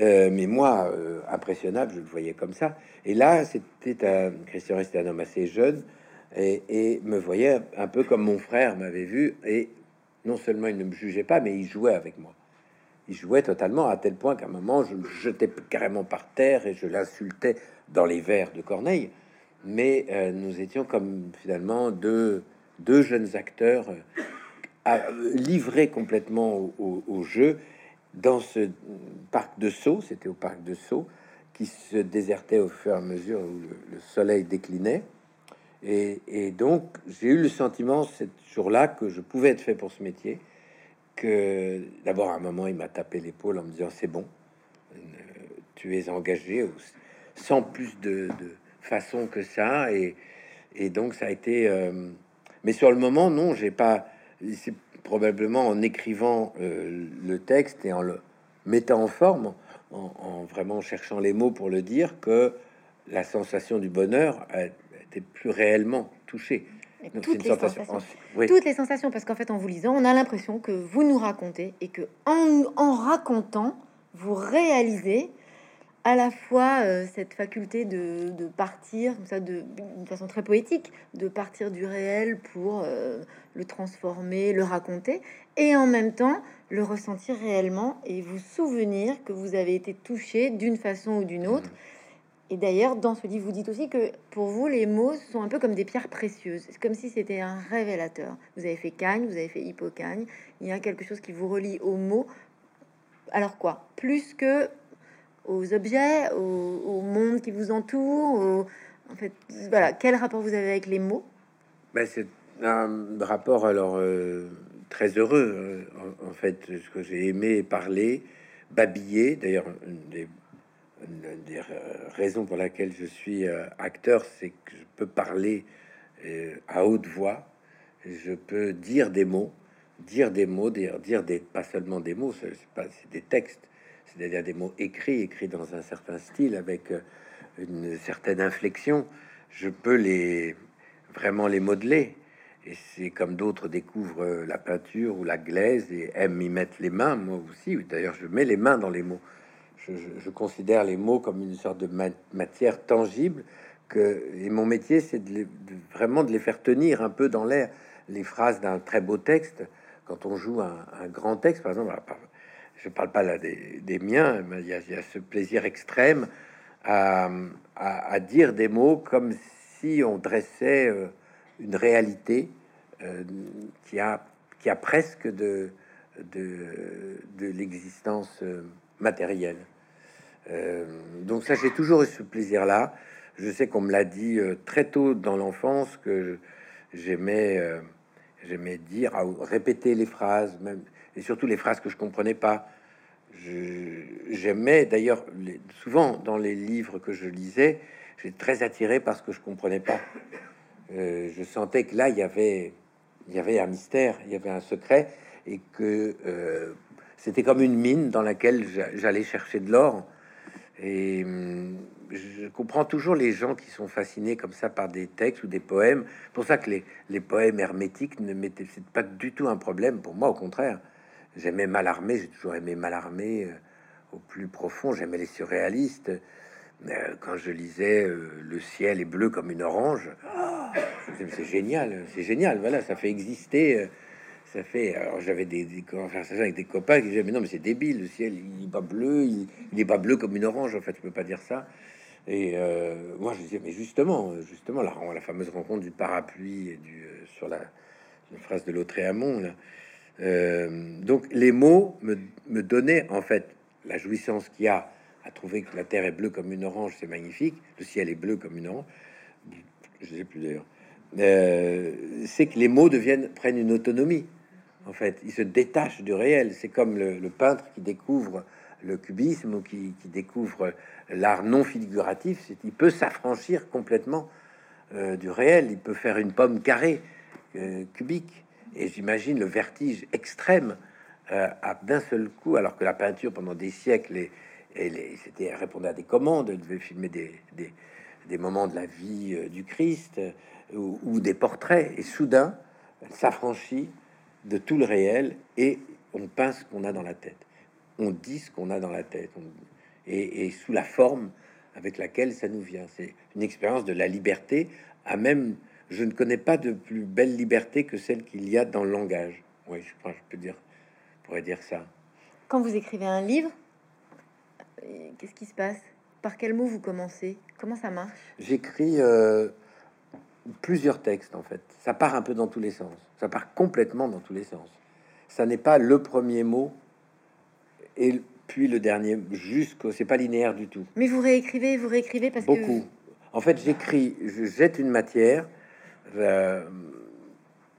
Euh, mais moi, euh, impressionnable, je le voyais comme ça. Et là, c'était un Christian restait un homme assez jeune et, me voyait un peu comme mon frère m'avait vu. Et non seulement il ne me jugeait pas, mais il jouait avec moi il jouait totalement à tel point qu'à un moment, je le jetais carrément par terre et je l'insultais dans les vers de Corneille. Mais euh, nous étions comme finalement deux jeunes acteurs livrés complètement au, jeu dans ce parc de Sceaux, c'était au parc de Sceaux, qui se désertait au fur et à mesure où le, soleil déclinait. Et, donc, j'ai eu le sentiment, ce jour-là, que je pouvais être fait pour ce métier que d'abord à un moment il m'a tapé l'épaule en me disant c'est bon, euh, tu es engagé sans plus de, façon que ça et, et, donc ça a été euh, mais sur le moment non j'ai pas c'est probablement en écrivant euh, le texte et en le mettant en forme en, vraiment cherchant les mots pour le dire que la sensation du bonheur a été plus réellement touchée toutes, les sensations. toutes les sensations, parce qu'en fait, en vous lisant, on a l'impression que vous nous racontez et que en, racontant, vous réalisez à la fois euh, cette faculté de, partir, comme ça, de, façon très poétique, de partir du réel pour euh, le transformer, le raconter, et en même temps le ressentir réellement et vous souvenir que vous avez été touché d'une façon ou d'une autre. Mmh. Et d'ailleurs, dans ce livre, vous dites aussi que pour vous, les mots sont un peu comme des pierres précieuses. C'est comme si c'était un révélateur. Vous avez fait Cagne, vous avez fait Hippocagne. Il y a quelque chose qui vous relie aux mots. Alors quoi? Plus que aux objets, au, monde qui vous entoure. En fait, voilà. Quel rapport vous avez avec les mots? Ben, c'est un rapport alors euh, très heureux euh, en, fait ce que j'ai aimé parler babiller d'ailleurs une des, raisons pour laquelle je suis euh, acteur c'est que je peux parler à haute voix je peux dire des mots dire des mots dire, dire des pas seulement des mots c'est des textes c'est-à-dire des mots écrits écrits dans un certain style avec une certaine inflexion je peux les vraiment les modeler et c'est comme d'autres découvrent euh, la peinture ou la glaise et aiment y mettre les mains, moi aussi. D'ailleurs, je mets les mains dans les mots. Je, considère les mots comme une sorte de matière tangible. Que, et mon métier, c'est vraiment de les faire tenir un peu dans l'air. Les phrases d'un très beau texte, quand on joue un, grand texte, par exemple, je parle pas là des, miens, mais il y, a, ce plaisir extrême à, dire des mots comme si on dressait... Euh, une réalité euh, qui, a, qui a presque de, de, de l'existence euh, matérielle. Donc ça, j'ai toujours eu ce plaisir-là. Je sais qu'on me l'a dit très tôt dans l'enfance que j'aimais, j'aimais dire, répéter les phrases, même et surtout les phrases que je comprenais pas. J'aimais d'ailleurs souvent dans les livres que je lisais, j'étais très attiré parce que je comprenais pas. Euh, je sentais que là, il y avait, il y avait un mystère, il y avait un secret, et que euh, c'était comme une mine dans laquelle j'allais chercher de l'or. Et hum, je comprends toujours les gens qui sont fascinés comme ça par des textes ou des poèmes. Pour ça que les, les poèmes hermétiques ne m'étaient pas du tout un problème pour moi, au contraire. J'aimais Malarmé, j'ai toujours aimé Malarmé euh, au plus profond. J'aimais les surréalistes. Euh, quand je lisais euh, Le ciel est bleu comme une orange, c'est génial, c'est génial. Voilà, ça fait exister. Ça fait. Alors j'avais des, des, conversations avec des copains qui disaient Mais non, mais c'est débile, le ciel il est pas bleu, il, il, est pas bleu comme une orange. En fait, je peux pas dire ça. Et moi je disais Mais justement, justement, la, la fameuse rencontre du parapluie et du, sur la, phrase de Lautréamont. Là. Donc les mots me, donnaient en fait la jouissance qu'il y a à trouver que la terre est bleue comme une orange, c'est magnifique. Le ciel est bleu comme une orange. Je sais plus d'ailleurs. Euh, c'est que les mots deviennent prennent une autonomie. En fait, ils se détachent du réel. C'est comme le, peintre qui découvre le cubisme ou qui, découvre l'art non figuratif. Il peut s'affranchir complètement euh, du réel. Il peut faire une pomme carrée euh, cubique. Et j'imagine le vertige extrême à d'un seul coup, alors que la peinture pendant des siècles est, elle, c'était répondait à des commandes, elle devait filmer des, des, moments de la vie euh, du Christ euh, ou, des portraits. Et soudain, elle s'affranchit de tout le réel et on peint ce qu'on a dans la tête. On dit ce qu'on a dans la tête. et, sous la forme avec laquelle ça nous vient. C'est une expérience de la liberté. À même, je ne connais pas de plus belle liberté que celle qu'il y a dans le langage. Oui, je crois, je peux dire, je pourrais dire ça. Quand vous écrivez un livre, qu'est-ce qui se passe? Par quel mot vous commencez? Comment ça marche? J'écris euh, plusieurs textes en fait. Ça part un peu dans tous les sens. Ça part complètement dans tous les sens. Ça n'est pas le premier mot et puis le dernier jusqu'au. C'est pas linéaire du tout. Mais vous réécrivez, vous réécrivez parce beaucoup. En fait, j'écris, je jette une matière. Euh,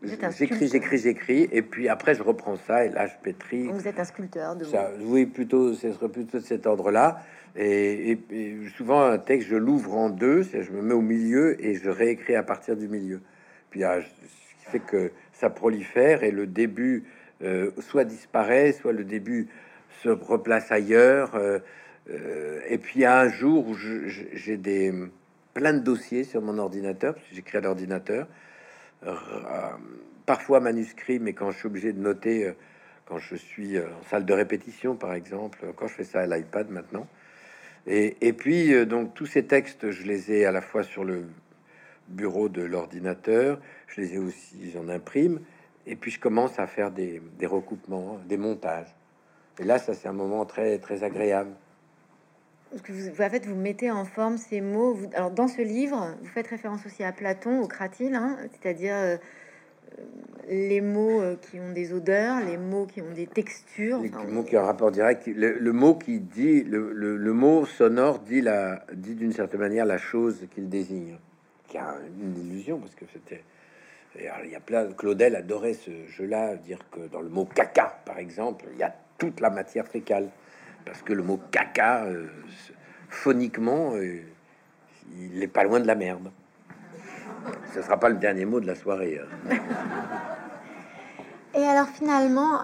J'écris, j'écris, j'écris, et puis après je reprends ça et là je pétris. Vous êtes un sculpteur de ça. Oui, plutôt, ce serait plutôt de cet ordre-là. Et, souvent un texte, je l'ouvre en deux, je me mets au milieu et je réécris à partir du milieu. Puis ah, ce qui fait que ça prolifère et le début euh, soit disparaît, soit le début se replace ailleurs. Euh, et puis à un jour où j'ai des plein de dossiers sur mon ordinateur, parce j'écris à l'ordinateur euh, parfois manuscrit, mais quand je suis obligé de noter, euh, quand je suis euh, en salle de répétition, par exemple, quand je fais ça à l'iPad maintenant. Et, et, puis, donc, tous ces textes, je les ai à la fois sur le bureau de l'ordinateur, je les ai aussi, j'en imprime, et puis je commence à faire des, des recoupements, des montages. Et là, ça, c'est un moment très, très agréable que vous, en fait, vous mettez en forme ces mots. Alors, dans ce livre, vous faites référence aussi à Platon, au cratyle, hein, c'est-à-dire euh, les mots euh, qui ont des odeurs, les mots qui ont des textures. Les mots qui ont un rapport direct. Le, mot qui dit, le, le, mot sonore dit, la, dit d'une certaine manière la chose qu'il désigne, qui a une illusion, parce que c'était il y a plein. Claudel adorait ce jeu-là, dire que dans le mot caca, par exemple, il y a toute la matière fécale, parce que le mot caca, euh, phoniquement, euh, il n'est pas loin de la merde. Ce sera pas le dernier mot de la soirée. Hein. Et alors finalement,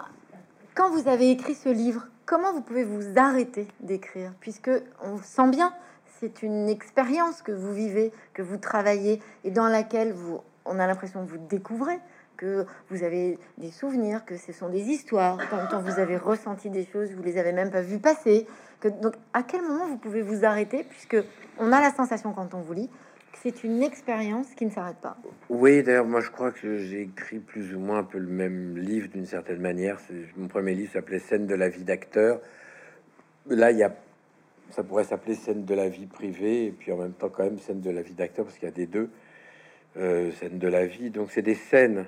quand vous avez écrit ce livre, comment vous pouvez vous arrêter d'écrire? Puisque on sent bien, c'est une expérience que vous vivez, que vous travaillez et dans laquelle vous, on a l'impression que vous découvrez, que vous avez des souvenirs, que ce sont des histoires, quand vous avez ressenti des choses, vous les avez même pas vues passer. Que, donc, à quel moment vous pouvez vous arrêter, puisque on a la sensation quand on vous lit c'est une expérience qui ne s'arrête pas? Oui, d'ailleurs, moi je crois que j'ai écrit plus ou moins un peu le même livre d'une certaine manière. Mon premier livre s'appelait Scène de la vie d'acteur. Là, il y a, ça pourrait s'appeler Scène de la vie privée, et puis en même temps quand même Scène de la vie d'acteur, parce qu'il y a des deux euh, scènes de la vie. Donc c'est des scènes.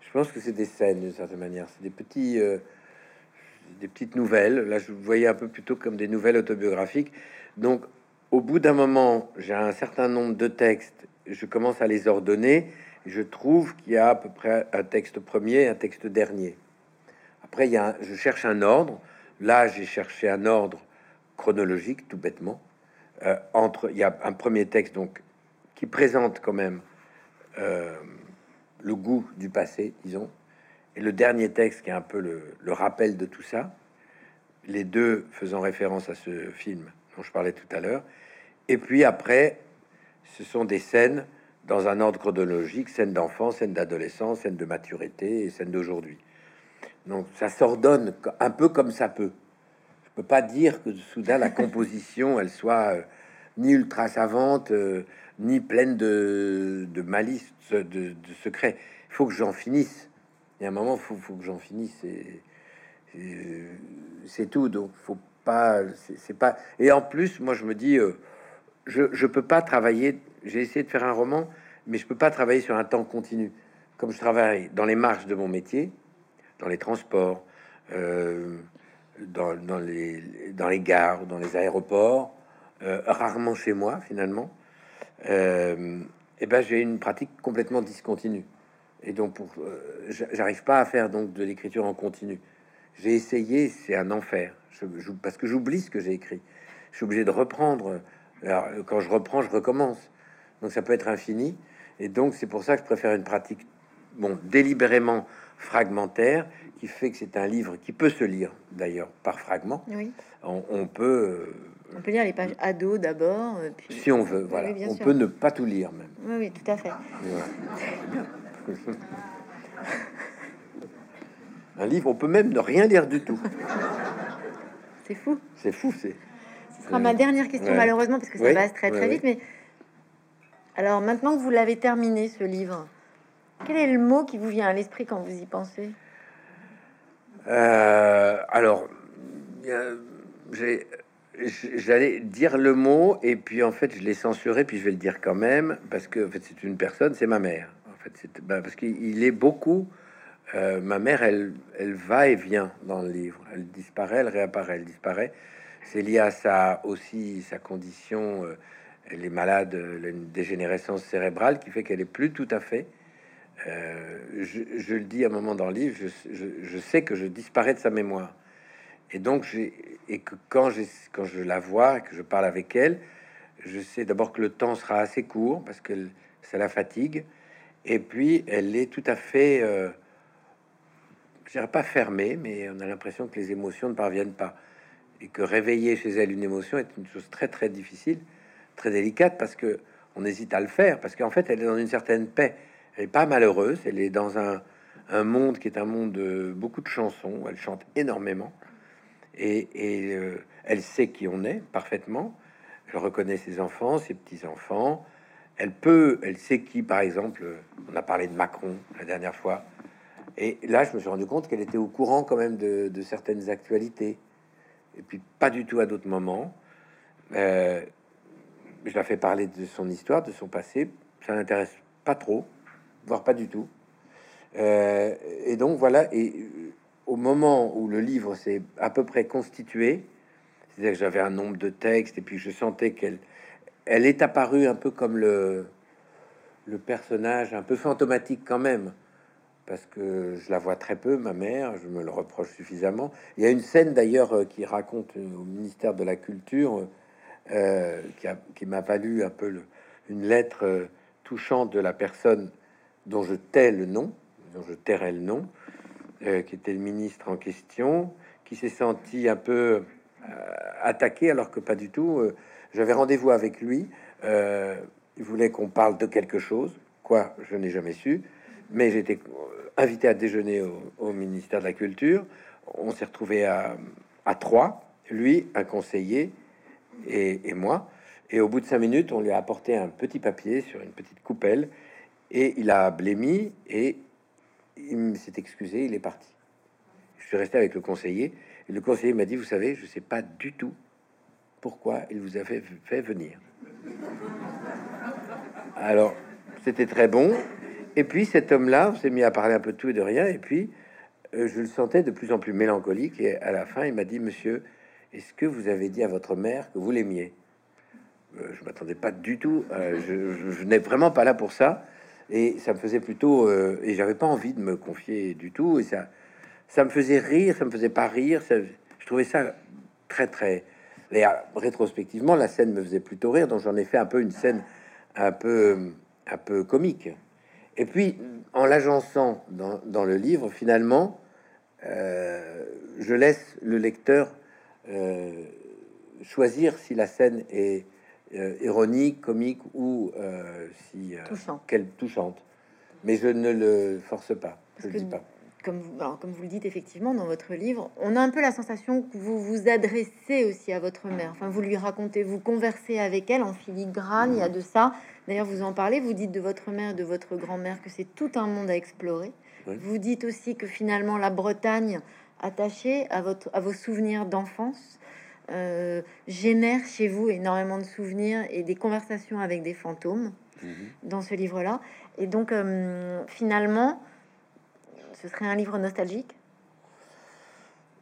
Je pense que c'est des scènes d'une certaine manière. C'est des petits, euh, des petites nouvelles. Là, je voyais un peu plutôt comme des nouvelles autobiographiques. Donc au bout d'un moment, j'ai un certain nombre de textes, je commence à les ordonner, je trouve qu'il y a à peu près un texte premier, un texte dernier. Après, il y a je cherche un ordre. Là, j'ai cherché un ordre chronologique, tout bêtement. Euh, entre, il y a un premier texte donc qui présente quand même euh, le goût du passé, disons, et le dernier texte qui est un peu le, rappel de tout ça. Les deux faisant référence à ce film dont je parlais tout à l'heure. Et puis après, ce sont des scènes dans un ordre chronologique, scène d'enfance, scène d'adolescence, scène de maturité et scène d'aujourd'hui. Donc ça s'ordonne un peu comme ça peut. Je peux pas dire que soudain la composition, elle soit euh, ni ultra savante, euh, ni pleine de, malice, de, de, secrets. Il faut que j'en finisse. Il y a un moment, faut, faut, que j'en finisse. Et, c'est tout. Donc, faut pas. C'est pas. Et en plus, moi, je me dis. Euh, je ne peux pas travailler. J'ai essayé de faire un roman, mais je peux pas travailler sur un temps continu. Comme je travaille dans les marches de mon métier, dans les transports, euh, dans, les, gares, dans les aéroports, euh, rarement chez moi finalement, euh, et ben j'ai une pratique complètement discontinue. Et donc pour, j'arrive pas à faire donc de l'écriture en continu. J'ai essayé, c'est un enfer, je, parce que j'oublie ce que j'ai écrit. Je suis obligé de reprendre alors, quand je reprends, je recommence. Donc ça peut être infini. Et donc c'est pour ça que je préfère une pratique, bon, délibérément fragmentaire, qui fait que c'est un livre qui peut se lire d'ailleurs par fragments. Oui. On, peut. Euh, on peut lire les pages ado d'abord. Euh, si on veut, voilà. on peut ne pas tout lire même. Oui, oui tout à fait. un livre, on peut même ne rien lire du tout. C'est fou. C'est fou, c'est ma dernière question, malheureusement, parce que ça passe très très vite. Mais alors, maintenant que vous l'avez terminé, ce livre, quel est le mot qui vous vient à l'esprit quand vous y pensez? Euh, Alors, j'allais dire le mot et puis en fait je l'ai censuré puis je vais le dire quand même parce que en fait c'est une personne c'est ma mère en fait c'est bah, parce qu'il est beaucoup euh, ma mère elle elle va et vient dans le livre elle disparaît elle réapparaît elle disparaît c'est lié à ça aussi, sa condition. Euh, elle est malade, une dégénérescence cérébrale qui fait qu'elle est plus tout à fait. Euh, je, le dis à un moment dans le livre, je, sais que je disparais de sa mémoire. Et donc, et que quand, je la vois et que je parle avec elle, je sais d'abord que le temps sera assez court parce que ça la fatigue. Et puis, elle est tout à fait, euh, je dirais pas fermée, mais on a l'impression que les émotions ne parviennent pas et que réveiller chez elle une émotion est une chose très très difficile, très délicate parce que on hésite à le faire parce qu'en fait elle est dans une certaine paix. Elle est pas malheureuse, elle est dans un, un monde qui est un monde de beaucoup de chansons. Elle chante énormément et, euh, elle sait qui on est parfaitement. Elle reconnaît ses enfants, ses petits enfants. Elle peut, elle sait qui, par exemple, on a parlé de Macron la dernière fois. Et là, je me suis rendu compte qu'elle était au courant quand même de, certaines actualités et puis pas du tout à d'autres moments. Euh, je la fais parler de son histoire, de son passé. Ça n'intéresse pas trop, voire pas du tout. Euh, et donc voilà. Au moment où le livre s'est à peu près constitué, c'est-à-dire que j'avais un nombre de textes et puis je sentais qu'elle, elle est apparue un peu comme le le personnage un peu fantomatique quand même, parce que je la vois très peu, ma mère, je me le reproche suffisamment. Il y a une scène d'ailleurs euh, qui raconte euh, au ministère de la Culture, euh, qui m'a valu un peu une lettre touchante de la personne dont je tais le nom, dont je tairai le nom, qui était le ministre en question, qui s'est senti un peu attaqué alors que pas du tout. J'avais rendez-vous avec lui. il voulait qu'on parle de quelque chose, quoi, je n'ai jamais su mais j'étais invité à déjeuner au, ministère de la Culture. On s'est retrouvé à, à trois, lui, un conseiller et, moi. Et au bout de cinq minutes, on lui a apporté un petit papier sur une petite coupelle et il a blémi et il s'est excusé, il est parti. Je suis resté avec le conseiller le conseiller m'a dit, vous savez, je sais pas du tout pourquoi il vous a fait, venir. Alors, c'était très bon, et puis cet homme-là, s'est mis à parler un peu de tout et de rien, et puis euh, je le sentais de plus en plus mélancolique, et à la fin, il m'a dit, monsieur, est-ce que vous avez dit à votre mère que vous l'aimiez? Euh, Je m'attendais pas du tout, euh, je, n'ai vraiment pas là pour ça, et ça me faisait plutôt, et j'avais pas envie de me confier du tout, et ça, ça me faisait rire, ça me faisait pas rire, je trouvais ça très très... Et rétrospectivement, la scène me faisait plutôt rire, donc j'en ai fait un peu une scène un peu, un peu comique. Et puis, en l'agençant dans, le livre, finalement, euh, je laisse le lecteur euh, choisir si la scène est euh, ironique, comique ou si qu'elle touchante. Mais je ne le force pas. Je le dis pas comme vous, comme vous le dites effectivement dans votre livre, on a un peu la sensation que vous vous adressez aussi à votre mère. Enfin, vous lui racontez, vous conversez avec elle en filigrane. Il y a de ça. D'ailleurs, vous en parlez. Vous dites de votre mère, de votre grand-mère que c'est tout un monde à explorer. Vous dites aussi que finalement la Bretagne, attachée à votre, à vos souvenirs d'enfance, euh, génère chez vous énormément de souvenirs et des conversations avec des fantômes mhm. dans ce livre-là. Et donc, euh, finalement ce serait un livre nostalgique?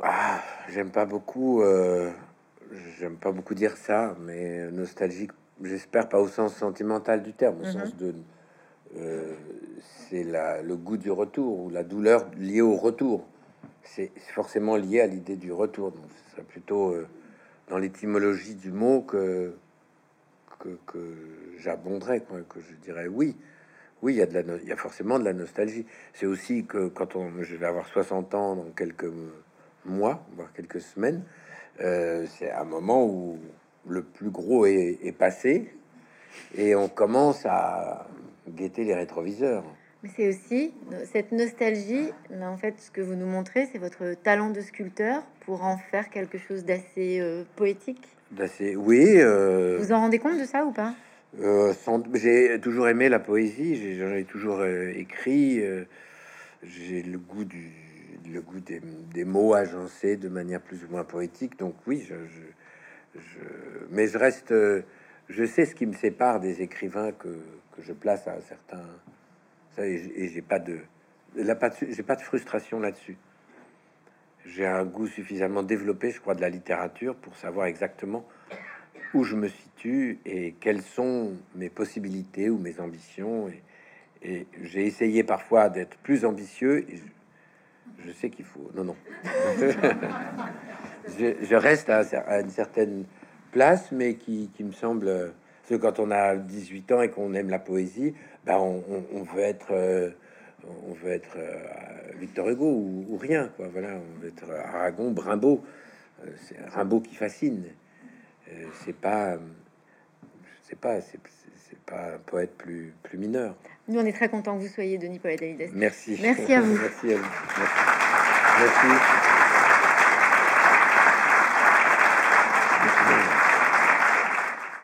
Ah, J'aime pas beaucoup, euh, j'aime pas beaucoup dire ça, mais nostalgique, j'espère pas au sens sentimental du terme, au mhm. sens de c'est le goût du retour ou la douleur liée au retour. C'est forcément lié à l'idée du retour. Donc, ce serait plutôt euh, dans l'étymologie du mot que que, que que je dirais oui. Oui, il y, a de la, forcément de la nostalgie. C'est aussi que quand on, je vais avoir 60 ans dans quelques mois, voire quelques semaines, euh, c'est un moment où le plus gros est, passé et on commence à guetter les rétroviseurs. Mais c'est aussi cette nostalgie, en fait, ce que vous nous montrez, c'est votre talent de sculpteur pour en faire quelque chose d'assez euh, poétique. D'assez, oui. Euh, vous en rendez compte de ça ou pas? euh, j'ai toujours aimé la poésie, j'en ai, toujours euh, écrit. J'ai le goût du le goût des, mots agencés de manière plus ou moins poétique. Donc oui, je, je, mais je reste, je sais ce qui me sépare des écrivains que, que je place à certains. Et j'ai pas de, là, pas j'ai pas de frustration là-dessus. J'ai un goût suffisamment développé, je crois, de la littérature pour savoir exactement où je me situe et quelles sont mes possibilités ou mes ambitions. Et, j'ai essayé parfois d'être plus ambitieux. Je, sais qu'il faut. Non, non. je, reste à, une certaine place, mais qui, me semble. quand on a 18 ans et qu'on aime la poésie, ben on, veut être. on veut être euh, euh, Victor Hugo ou, rien, quoi. Voilà, on veut être Aragon, Rimbaud. Euh, c'est Rimbaud qui fascine. Euh, c'est pas, c'est pas, c'est pas un poète plus, plus mineur. Nous, on est très content que vous soyez Denis Paul Merci. Merci à vous. Merci à vous. Merci. Merci.